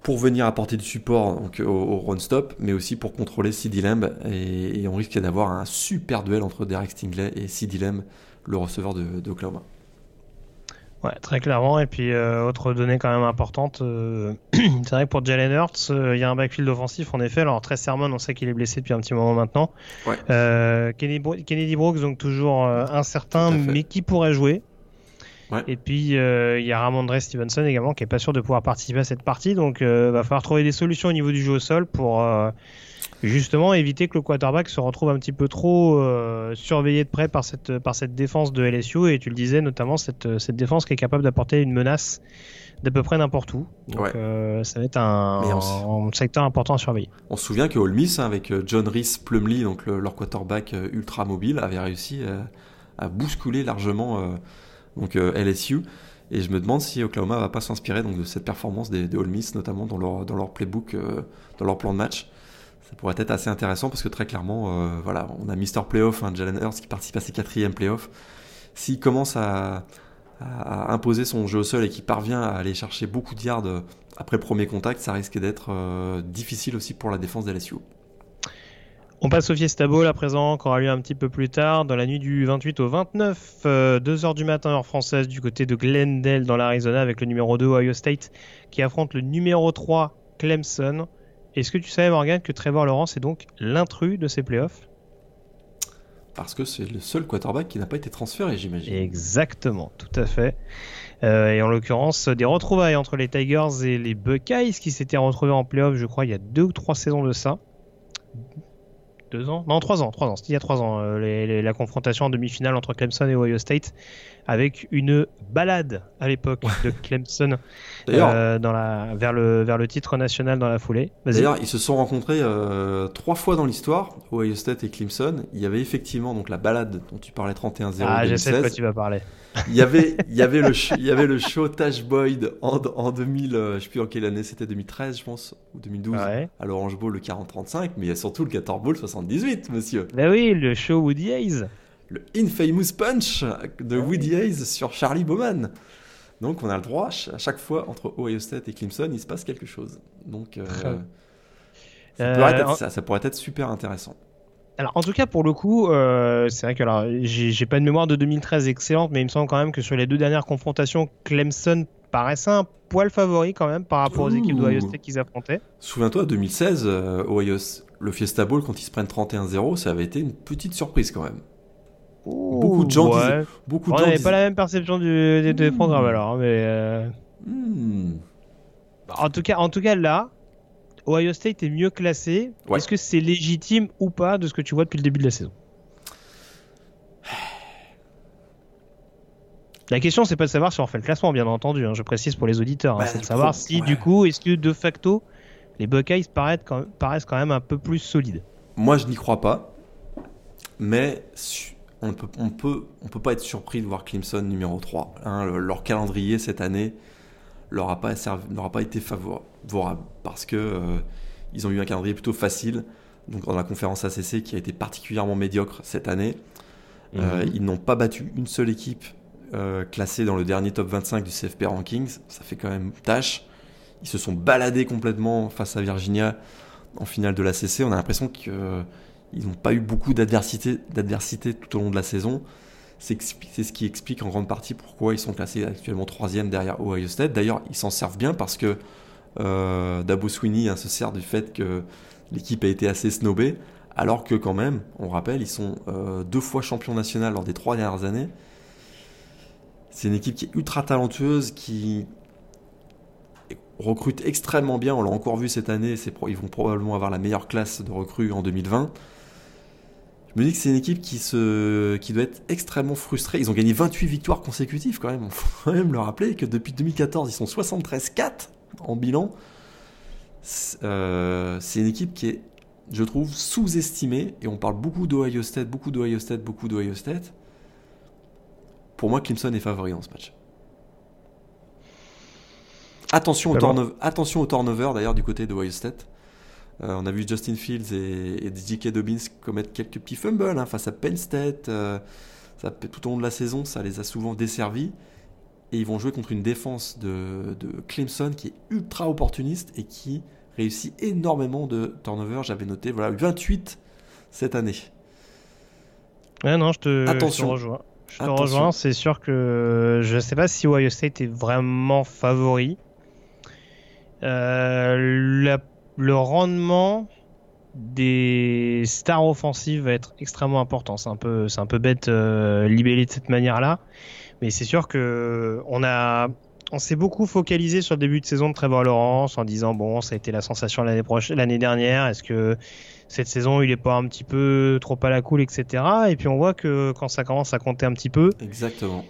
pour venir apporter du support donc, au, run-stop, mais aussi pour contrôler CD Lamb. Et, on risque d'avoir un super duel entre Derek Stingley et CD Lamb, le receveur d'Oklahoma. Ouais, très clairement. Et puis, euh, autre donnée quand même importante, euh, c'est vrai que pour Jalen Hurts, euh, il y a un backfield offensif en effet. Alors, très Sermon, on sait qu'il est blessé depuis un petit moment maintenant. Kennedy, Brooks, donc toujours incertain, mais qui pourrait jouer. Et puis euh, il y a Ramondre Stevenson également qui est pas sûr de pouvoir participer à cette partie, donc il euh, va falloir trouver des solutions au niveau du jeu au sol pour euh, justement éviter que le quarterback se retrouve un petit peu trop surveillé de près par cette par cette défense de LSU et tu le disais notamment cette cette défense qui est capable d'apporter une menace d'à peu près n'importe où. Donc ça va être un, secteur important à surveiller. On se souvient que Ole Miss hein, avec John Reese Plumley, donc leur quarterback ultra mobile, avait réussi à bousculer largement donc euh, LSU. Et je me demande si Oklahoma va pas s'inspirer de cette performance des, des All Miss, notamment dans leur, dans leur playbook, euh, dans leur plan de match. Ça pourrait être assez intéressant parce que très clairement, euh, voilà, on a Mister Playoff, hein, Jalen Hurts qui participe à ses quatrièmes playoffs. S'il commence à, imposer son jeu au sol et qui parvient à aller chercher beaucoup de yards après premier contact, ça risque d'être difficile aussi pour la défense d'LSU. On passe au Fiesta Bowl à présent, qui aura lieu un petit peu plus tard, dans la nuit du 28 au 29, 2h euh, du matin heure française, du côté de Glendale dans l'Arizona, avec le numéro 2 Ohio State qui affronte le numéro 3 Clemson. Est-ce que tu savais, Morgan, que Trevor Lawrence est donc l'intrus de ces playoffs? Parce que c'est le seul quarterback qui n'a pas été transféré, j'imagine. Exactement, tout à fait. Euh, et en l'occurrence, des retrouvailles entre les Tigers et les Buckeyes qui s'étaient retrouvés en playoffs, je crois, il y a deux ou trois saisons de ça deux ans Non, trois ans, trois ans. C'était il y a trois ans, euh, la confrontation en demi-finale entre Clemson et Ohio State, avec une balade à l'époque de Clemson euh, dans la, vers, le, vers le titre national dans la foulée. D'ailleurs, ils se sont rencontrés euh, trois fois dans l'histoire, Ohio State et Clemson. Il y avait effectivement donc la balade dont tu parlais 31-0. Ah, je sais de quoi tu vas parler. Il y avait, il y avait le, il y avait le show Tash Boyd en, en 2000, euh, je sais plus en quelle année c'était, 2013 je pense, ou 2012, à l'Orange Bowl le 40-35, mais il y a surtout le Gator Bowl 78, monsieur. Ben oui, le show Woody Hayes. Le Infamous Punch de Woody Hayes sur Charlie Bowman. Donc on a le droit, à chaque fois, entre Ohio State et Clemson, il se passe quelque chose. Donc euh, ça, pourrait être, ça, ça pourrait être super intéressant. Alors, en tout cas, pour le coup, euh, c'est vrai que alors, j'ai pas de mémoire de 2013 excellente, mais il me semble quand même que sur les deux dernières confrontations, Clemson paraissait un poil favori quand même par rapport aux équipes d'Ohio State qu'ils affrontaient. Souviens-toi, 2016, euh, Ohio, le Fiesta Bowl, quand ils se prennent 31-0, ça avait été une petite surprise quand même. Beaucoup de gens disaient, beaucoup On n'avait pas la même perception du, des programmes alors, hein, mais. Euh, hmm. En tout cas, en tout cas là, Ohio State est mieux classé. Est-ce que c'est légitime ou pas de ce que tu vois depuis le début de la saison? La question, c'est pas de savoir si on refait le classement, bien entendu. Hein, je précise pour les auditeurs. Hein, bah, c'est de savoir si, du coup, est-ce que de facto, les Buckeyes paraissent quand, même, un peu plus solides. Moi, je n'y crois pas. Mais on ne peut, on peut, on peut pas être surpris de voir Clemson numéro 3. Hein, leur calendrier cette année leur a pas, pas été favorable parce que euh, ils ont eu un calendrier plutôt facile. Donc dans la conférence ACC qui a été particulièrement médiocre cette année, euh, mhm. ils n'ont pas battu une seule équipe euh, classée dans le dernier top 25 du CFP Rankings. Ça fait quand même tâche. Ils se sont baladés complètement face à Virginia en finale de l'ACC. On a l'impression qu'ils n'ont pas eu beaucoup d'adversité tout au long de la saison. C'est ce qui explique en grande partie pourquoi ils sont classés actuellement troisième derrière Ohio State. D'ailleurs, ils s'en servent bien parce que euh, Dabo Sweeney hein, se sert du fait que l'équipe a été assez snobée, alors que quand même, on rappelle, ils sont euh, deux fois champions nationaux lors des trois dernières années. C'est une équipe qui est ultra talentueuse, qui recrute extrêmement bien. On l'a encore vu cette année. Ils vont probablement avoir la meilleure classe de recrues en 2020. Je me dis que c'est une équipe qui, se, qui doit être extrêmement frustrée. Ils ont gagné 28 victoires consécutives quand même. Il faut quand même le rappeler que depuis 2014, ils sont 73-4 en bilan. Euh, c'est une équipe qui est, je trouve, sous-estimée. Et on parle beaucoup d'Ohio State, beaucoup d'Ohio State, beaucoup d'Ohio State. Pour moi, Clemson est favori dans ce match. Attention au, turnover, attention au turnover d'ailleurs du côté de Ohio State. Euh, on a vu Justin Fields et, et J.K. Dobbins commettre quelques petits fumbles hein, face à Penn State. Euh, ça, tout au long de la saison, ça les a souvent desservis. Et ils vont jouer contre une défense de, de Clemson qui est ultra opportuniste et qui réussit énormément de turnover. J'avais noté voilà 28 cette année. Ouais, non, je te, Attention. rejoins. Je te rejoins, c'est sûr que je ne sais pas si Ohio State est vraiment favori. Euh, le rendement des stars offensives va être extrêmement important. C'est un peu, c'est un peu bête euh, libellé de cette manière-là, mais c'est sûr que on a, on s'est beaucoup focalisé sur le début de saison de Trevor Lawrence en disant bon, ça a été la sensation l'année prochaine, l'année dernière. Est-ce que cette saison il est pas un petit peu trop à la cool, etc. Et puis on voit que quand ça commence à compter un petit peu, exactement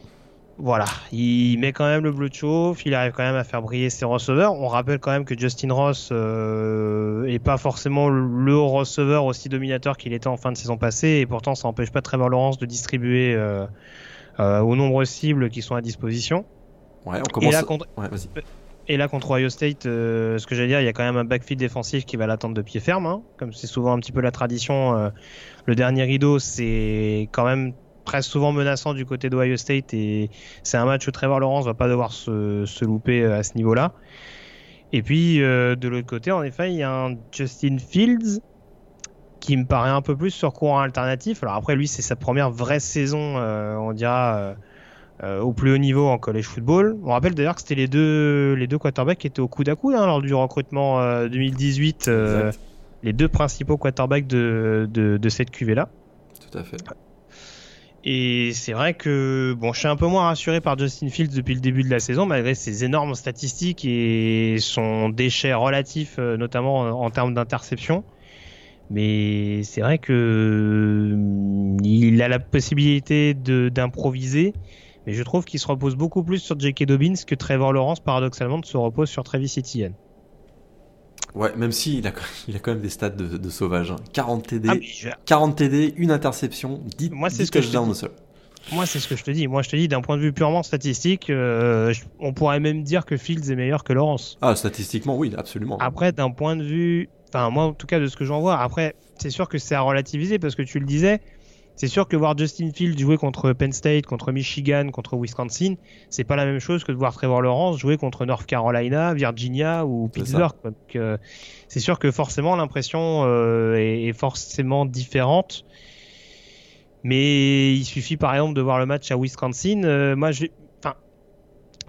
voilà, il met quand même le bleu de chauffe, il arrive quand même à faire briller ses receveurs. On rappelle quand même que Justin Ross euh, est pas forcément le receveur aussi dominateur qu'il était en fin de saison passée, et pourtant ça n'empêche pas Trevor Lawrence de distribuer euh, euh, aux nombreuses cibles qui sont à disposition. Ouais, on commence. Et là, contre, et là, contre Ohio State, euh, ce que j'allais dire, il y a quand même un backfield défensif qui va l'attendre de pied ferme, hein. comme c'est souvent un petit peu la tradition. Euh, le dernier rideau, c'est quand même très souvent menaçant du côté d'Ohio State et c'est un match où Trevor Lawrence va pas devoir se, louper euh, à ce niveau-là. Et puis euh, de l'autre côté, en effet, il y a un Justin Fields qui me paraît un peu plus sur courant alternatif. Alors après, lui, c'est sa première vraie saison, euh, on dira, au plus haut niveau en college football. On rappelle d'ailleurs que c'était les deux, les deux quarterbacks qui étaient au coude à coude hein, lors du recrutement 2018, les deux principaux quarterbacks de, de, de cette QV-là. Tout à fait. Et c'est vrai que bon, je suis un peu moins rassuré par Justin Fields depuis le début de la saison, malgré ses énormes statistiques et son déchet relatif, euh, notamment en, termes d'interception. Mais c'est vrai que euh, il a la possibilité d'improviser, mais je trouve qu'il se repose beaucoup plus sur J.K. Dobbins que Trevor Lawrence, paradoxalement, se repose sur Travis Etienne. Ouais, même s'il il a, il a quand même des stats de, sauvage. 40 TD, 40 TD, une interception, 10, Moi, c'est ce que je au sol. Moi, c'est ce que je te dis. Moi, je te dis, d'un point de vue purement statistique, euh, on pourrait même dire que Fields est meilleur que Lawrence. Ah, statistiquement, oui, absolument. Après, d'un point de vue, enfin, moi, en tout cas, de ce que j'en vois, après, c'est sûr que c'est à relativiser parce que tu le disais, c'est sûr que voir Justin Fields jouer contre Penn State, contre Michigan, contre Wisconsin, c'est pas la même chose que de voir Trevor Lawrence jouer contre North Carolina, Virginia ou Pittsburgh. Euh, c'est sûr que forcément l'impression euh, est, forcément différente. Mais il suffit par exemple de voir le match à Wisconsin. Euh, moi, je, enfin,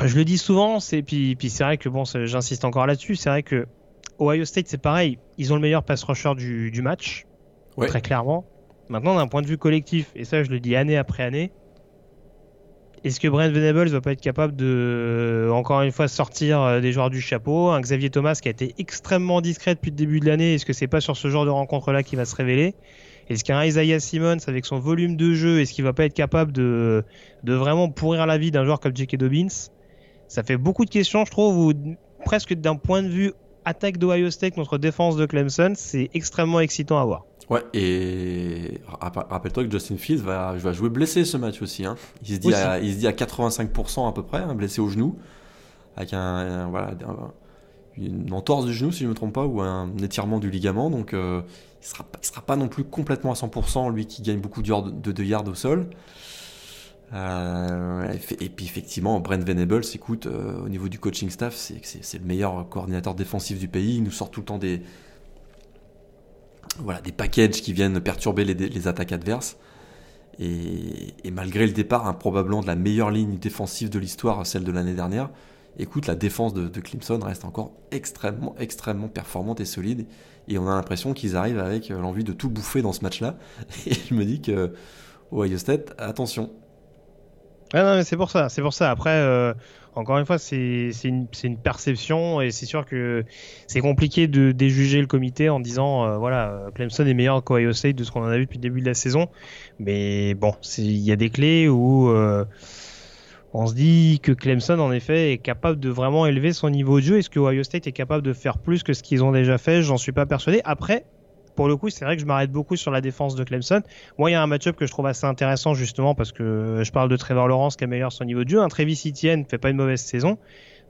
je le dis souvent, c'est puis, puis c'est vrai que bon, j'insiste encore là-dessus. C'est vrai que Ohio State, c'est pareil. Ils ont le meilleur pass rusher du, du match, très clairement. Maintenant, d'un point de vue collectif, et ça je le dis année après année, est-ce que Brent Venables va pas être capable de, encore une fois, sortir euh, des joueurs du chapeau? Un Xavier Thomas qui a été extrêmement discret depuis le début de l'année, est-ce que c'est pas sur ce genre de rencontre-là qu'il va se révéler? Est-ce qu'un Isaiah Simmons, avec son volume de jeu, est-ce qu'il va pas être capable de, de vraiment pourrir la vie d'un joueur comme J.K. Dobbins? Ça fait beaucoup de questions, je trouve, ou presque d'un point de vue attaque d'Ohio State contre défense de Clemson, c'est extrêmement excitant à voir. Ouais, et rappelle-toi que Justin Fields va, va, jouer blessé ce match aussi. Hein. Il, se dit à, il se dit à 85% à peu près, hein, blessé au genou, avec un, voilà, une entorse du genou si je ne me trompe pas, ou un étirement du ligament. Donc euh, il ne sera, il sera pas non plus complètement à 100%, lui qui gagne beaucoup de yards, de, yards au sol. Euh, et puis effectivement, Brent Venables, écoute, euh, au niveau du coaching staff, c'est le meilleur coordinateur défensif du pays. Il nous sort tout le temps des, voilà, des packages qui viennent perturber les, attaques adverses. Et, malgré le départ hein, probablement de la meilleure ligne défensive de l'histoire, celle de l'année dernière, écoute, la défense de, Clemson reste encore extrêmement, extrêmement performante et solide. Et on a l'impression qu'ils arrivent avec euh, l'envie de tout bouffer dans ce match-là. Et je me dis que Ohio State, attention. c'est pour ça, c'est pour ça. Après, euh, encore une fois, c'est une, perception et c'est sûr que c'est compliqué de déjuger le comité en disant euh, voilà Clemson est meilleur qu'Ohio State de ce qu'on en a vu depuis le début de la saison. Mais bon, il y a des clés où euh, on se dit que Clemson en effet est capable de vraiment élever son niveau de jeu. Est-ce que Ohio State est capable de faire plus que ce qu'ils ont déjà fait? J'en suis pas persuadé. Après, pour le coup, c'est vrai que je m'arrête beaucoup sur la défense de Clemson. Moi, il y a un match-up que je trouve assez intéressant justement parce que je parle de Trevor Lawrence qui améliore son niveau de jeu. Un Travis Etienne fait pas une mauvaise saison.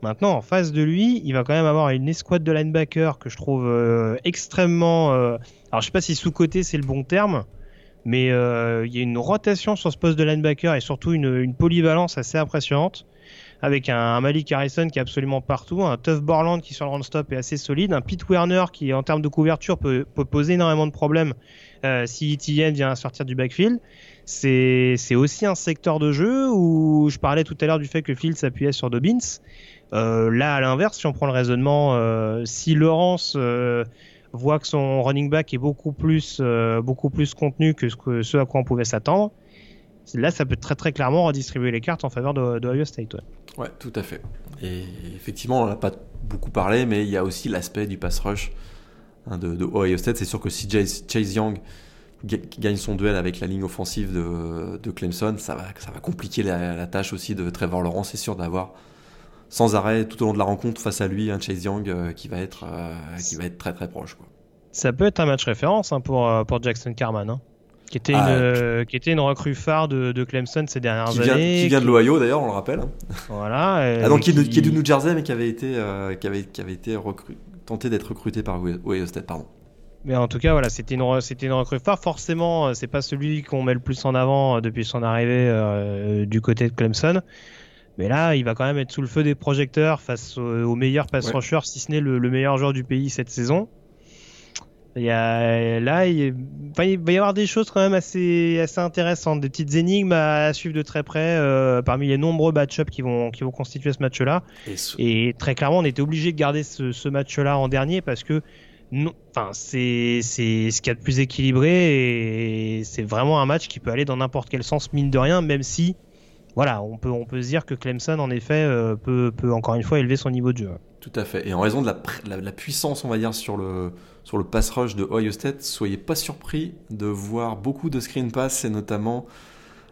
Maintenant, en face de lui, il va quand même avoir une escouade de linebacker que je trouve euh, extrêmement. euh, Alors, je sais pas si sous-côté c'est le bon terme, mais euh, il y a une rotation sur ce poste de linebacker et surtout une polyvalence assez impressionnante. Avec un, un Malik Harrison qui est absolument partout, un Tuff Borland qui sur le run stop est assez solide, un Pete Werner qui en termes de couverture peut, poser énormément de problèmes euh, si Etienne vient sortir du backfield. C'est aussi un secteur de jeu où je parlais tout à l'heure du fait que Field s'appuyait sur Dobbins. Euh, là, à l'inverse, si on prend le raisonnement, euh, si Laurence voit que son running back est beaucoup plus, contenu que ce, à quoi on pouvait s'attendre, là, ça peut très très clairement redistribuer les cartes en faveur de, de Ohio State. Ouais, tout à fait. Et effectivement, on n'a pas beaucoup parlé, mais il y a aussi l'aspect du pass rush hein, de, de Ohio State. C'est sûr que si Chase, Young ga- gagne son duel avec la ligne offensive de, Clemson, ça va, compliquer la, tâche aussi de Trevor Lawrence. C'est sûr d'avoir sans arrêt tout au long de la rencontre face à lui un Chase Young euh, qui va être euh, qui va être très très proche. Ça peut être un match référence hein, pour, euh, pour Jackson Carman, hein, qui, était Ah, une, euh, qui était une recrue phare de, de Clemson ces dernières Qui vient, années. qui vient de l'Ohio d'ailleurs, on le rappelle. hein. Voilà. Ah, donc qui, est de- qui est du New Jersey, mais qui avait été euh, qui avait qui avait été recru- tenté d'être recruté par Ohio State, pardon. Mais en tout cas, voilà, c'était une, re- c'était une recrue phare. Forcément, euh, c'est pas celui qu'on met le plus en avant euh, depuis son arrivée euh, du côté de Clemson. Mais là, il va quand même être sous le feu des projecteurs face au, au meilleur pass Ouais. rusher, si ce n'est le, le meilleur joueur du pays cette saison. Il y a, là, il, va y avoir des choses quand même assez, assez intéressantes, des petites énigmes à, à suivre de très près euh, parmi les nombreux match-ups qui vont, qui vont constituer ce match-là. Et ce- Et très clairement, on était obligé de garder ce, ce match-là en dernier parce que enfin, c'est c'est ce qu'il y a de plus équilibré et c'est vraiment un match qui peut aller dans n'importe quel sens, mine de rien, même si, voilà, on peut, on peut se dire que Clemson, en effet, euh, peut, peut encore une fois élever son niveau de jeu. Tout à fait. Et en raison de la, pr- la, la puissance, on va dire, sur le, sur le pass rush de Ohio State, soyez pas surpris de voir beaucoup de screen pass, et notamment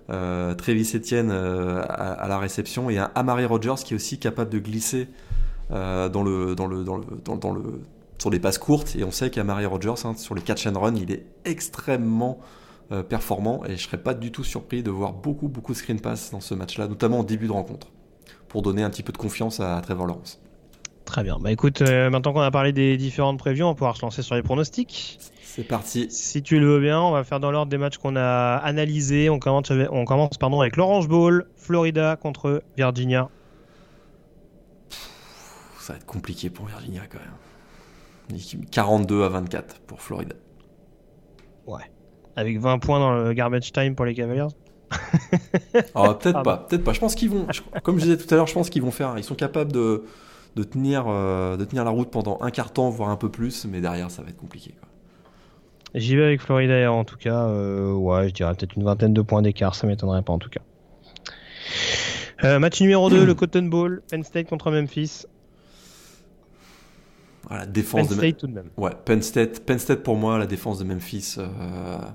euh, Travis Etienne euh, à, à la réception, et un Amari Rogers qui est aussi capable de glisser sur des passes courtes. Et on sait qu'Amari Rogers, hein, sur les catch and run, il est extrêmement euh, performant, et je serais pas du tout surpris de voir beaucoup, beaucoup de screen pass dans ce match-là, notamment en début de rencontre, pour donner un petit peu de confiance à Trevor Lawrence. Très bien. Bah écoute, euh, maintenant qu'on a parlé des différentes previews, on va pouvoir se lancer sur les pronostics. C'est parti. Si tu le veux bien, on va faire dans l'ordre des matchs qu'on a analysés. On commence, avec, on commence pardon, avec l'Orange Bowl, Florida contre Virginia. Ça va être compliqué pour Virginia quand même. Une équipe 42 à 24 pour Florida. Avec 20 points dans le garbage time pour les Cavaliers. Alors peut-être pas, peut-être pas. Je pense qu'ils vont, je- comme je disais tout à l'heure, je pense qu'ils vont faire, ils sont capables de, de tenir, euh, de tenir la route pendant un quart temps, voire un peu plus, mais derrière ça va être compliqué. J'y vais avec Florida en tout cas. euh, ouais, je dirais peut-être une vingtaine de points d'écart, ça m'étonnerait pas en tout cas. Euh, match numéro 2, le Cotton Bowl, Penn State contre Memphis. Voilà, Penn défense de State tout de même. ouais, Penn State, Penn State pour moi, la défense de Memphis,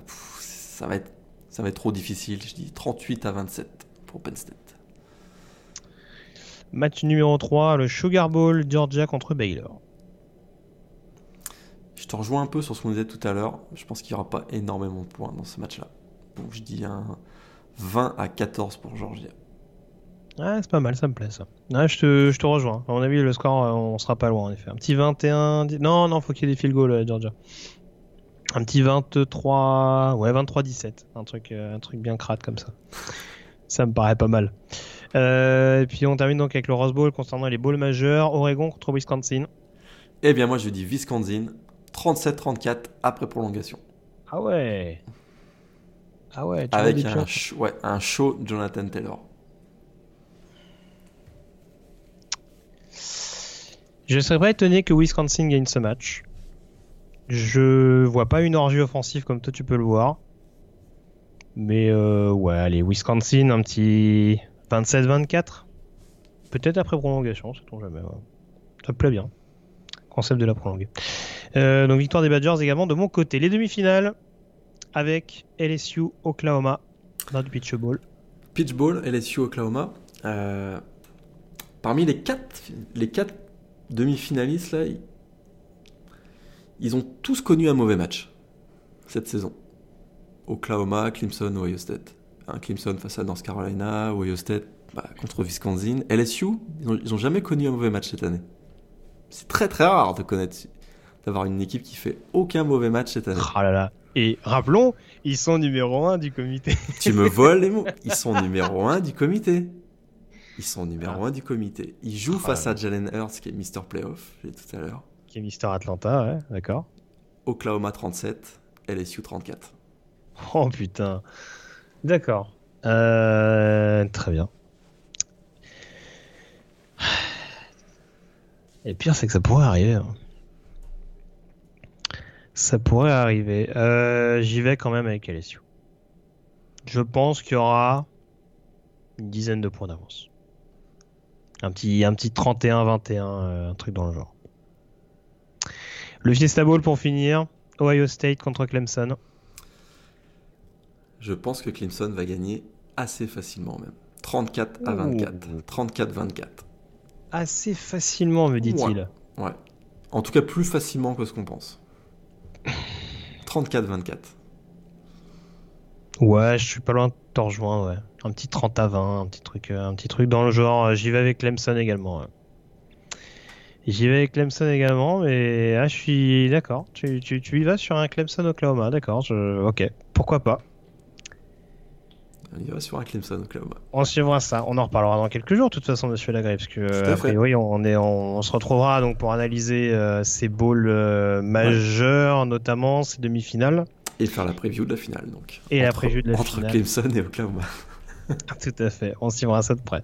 pff, ça va être, ça va être trop difficile. Je dis 38 à 27 pour Penn State. Match numéro 3, le Sugar Bowl, Georgia contre Baylor. Je te rejoins un peu sur ce qu'on disait tout à l'heure. Je pense qu'il n'y aura pas énormément de points dans ce match-là. Donc je dis un 20 à 14 pour Georgia. Ouais, c'est pas mal, ça me plaît ça. Ouais, je, te, je te rejoins. À mon avis, le score, euh, on sera pas loin en effet. Un petit 21. dix- Non, non, faut qu'il y ait des field goals, euh, Georgia. Un petit 23. Ouais, 23-17. Un truc, euh, un truc bien crade comme ça. ça me paraît pas mal. Euh, et puis on termine donc avec le Rose Bowl concernant les bowls majeurs. Oregon contre Wisconsin. Eh bien moi je dis Wisconsin 37-34 après prolongation. Ah ouais. Ah ouais, tu Avec un, ch- ouais, un show Jonathan Taylor. Je serais pas étonné que Wisconsin gagne ce match. Je vois pas une orgie offensive comme toi tu peux le voir. Mais euh, ouais, allez, Wisconsin, un petit 27-24. Peut-être après prolongation, sait-on jamais. ouais. Ça me plaît bien. Concept de la prolongée. Euh, donc victoire des Badgers également de mon côté. Les demi-finales avec LSU Oklahoma dans du Pitch Bowl. Pitch Ball, LSU Oklahoma. Euh, parmi les quatre, les quatre demi-finalistes là, ils, ils ont tous connu un mauvais match cette saison. Oklahoma, Clemson, Ohio State. Un Clemson face à North Carolina, Ohio State bah, contre Wisconsin. LSU, ils ont, jamais connu un mauvais match cette année. C'est très très rare de connaître, d'avoir une équipe qui fait aucun mauvais match cette année. Oh là là. Et rappelons, ils sont numéro 1 du comité. tu me voles les mots. Ils sont numéro 1 du comité. Ils sont numéro 1 du comité. Ils jouent face à Jalen Hurts, qui est Mister Playoff, j'ai tout à l'heure. Qui est Mister Atlanta, ouais, d'accord. Oklahoma 37, LSU 34. Oh putain. D'accord. Euh, très bien. Et pire, c'est que ça pourrait arriver. Hein. Ça pourrait arriver. Euh, j'y vais quand même avec LSU. Je pense qu'il y aura une dizaine de points d'avance. Un petit, un petit 31-21, euh, un truc dans le genre. Le Fiesta Bowl pour finir. Ohio State contre Clemson. Je pense que Clemson va gagner assez facilement même. 34 à 24. 34-24. Assez facilement, me dit-il. ouais. En tout cas, plus facilement que ce qu'on pense. 34-24. Ouais, je suis pas loin de te rejoindre, ouais. Un petit 30 à 20, un petit truc, euh, un petit truc dans le genre. J'y vais avec Clemson également. J'y vais avec Clemson également, mais ah, je suis d'accord. Tu, tu, tu, y vas sur un Clemson Oklahoma, d'accord. Je... Ok, pourquoi pas. On y va sur un Clemson Oklahoma. On suivra ça. On en reparlera dans quelques jours, de toute façon, monsieur Lagré, parce que a priori, on, est, on, se retrouvera donc pour analyser euh, ces bowls euh, majeurs, notamment ces demi-finales. Et faire la preview de la finale, donc. Et la preview de la finale. Entre Clemson et Oklahoma. Tout à fait, on suivra ça de près.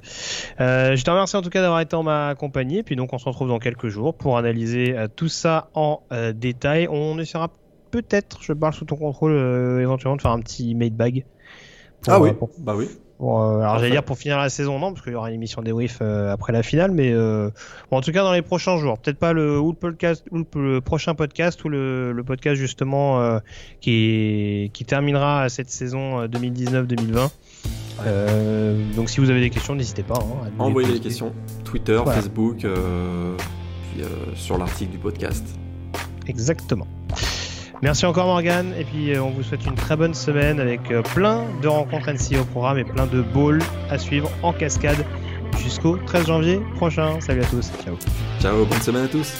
Euh, je te remercie en tout cas d'avoir été en ma compagnie, et puis donc on se retrouve dans quelques jours pour analyser tout ça en détail. On essaiera peut-être, je parle sous ton contrôle, éventuellement de faire un petit made bag ah oui, euh, bah oui. Euh, alors j'allais dire pour finir la saison, non, parce qu'il y aura une émission des euh, après la finale, mais en tout cas dans les prochains jours. Peut-être pas le, ou le, podcast, ou le, prochain podcast ou le, podcast justement qui, qui terminera cette saison 2019-2020. donc si vous avez des questions, n'hésitez pas. Hein, Envoyez des questions. Twitter, Facebook, puis sur l'article du podcast. Exactement. Merci encore Morgan et puis euh, on vous souhaite une très bonne semaine avec euh, plein de rencontres NC au programme et plein de balls à suivre en cascade jusqu'au 13 janvier prochain. Salut à tous, ciao. Ciao, bonne semaine à tous.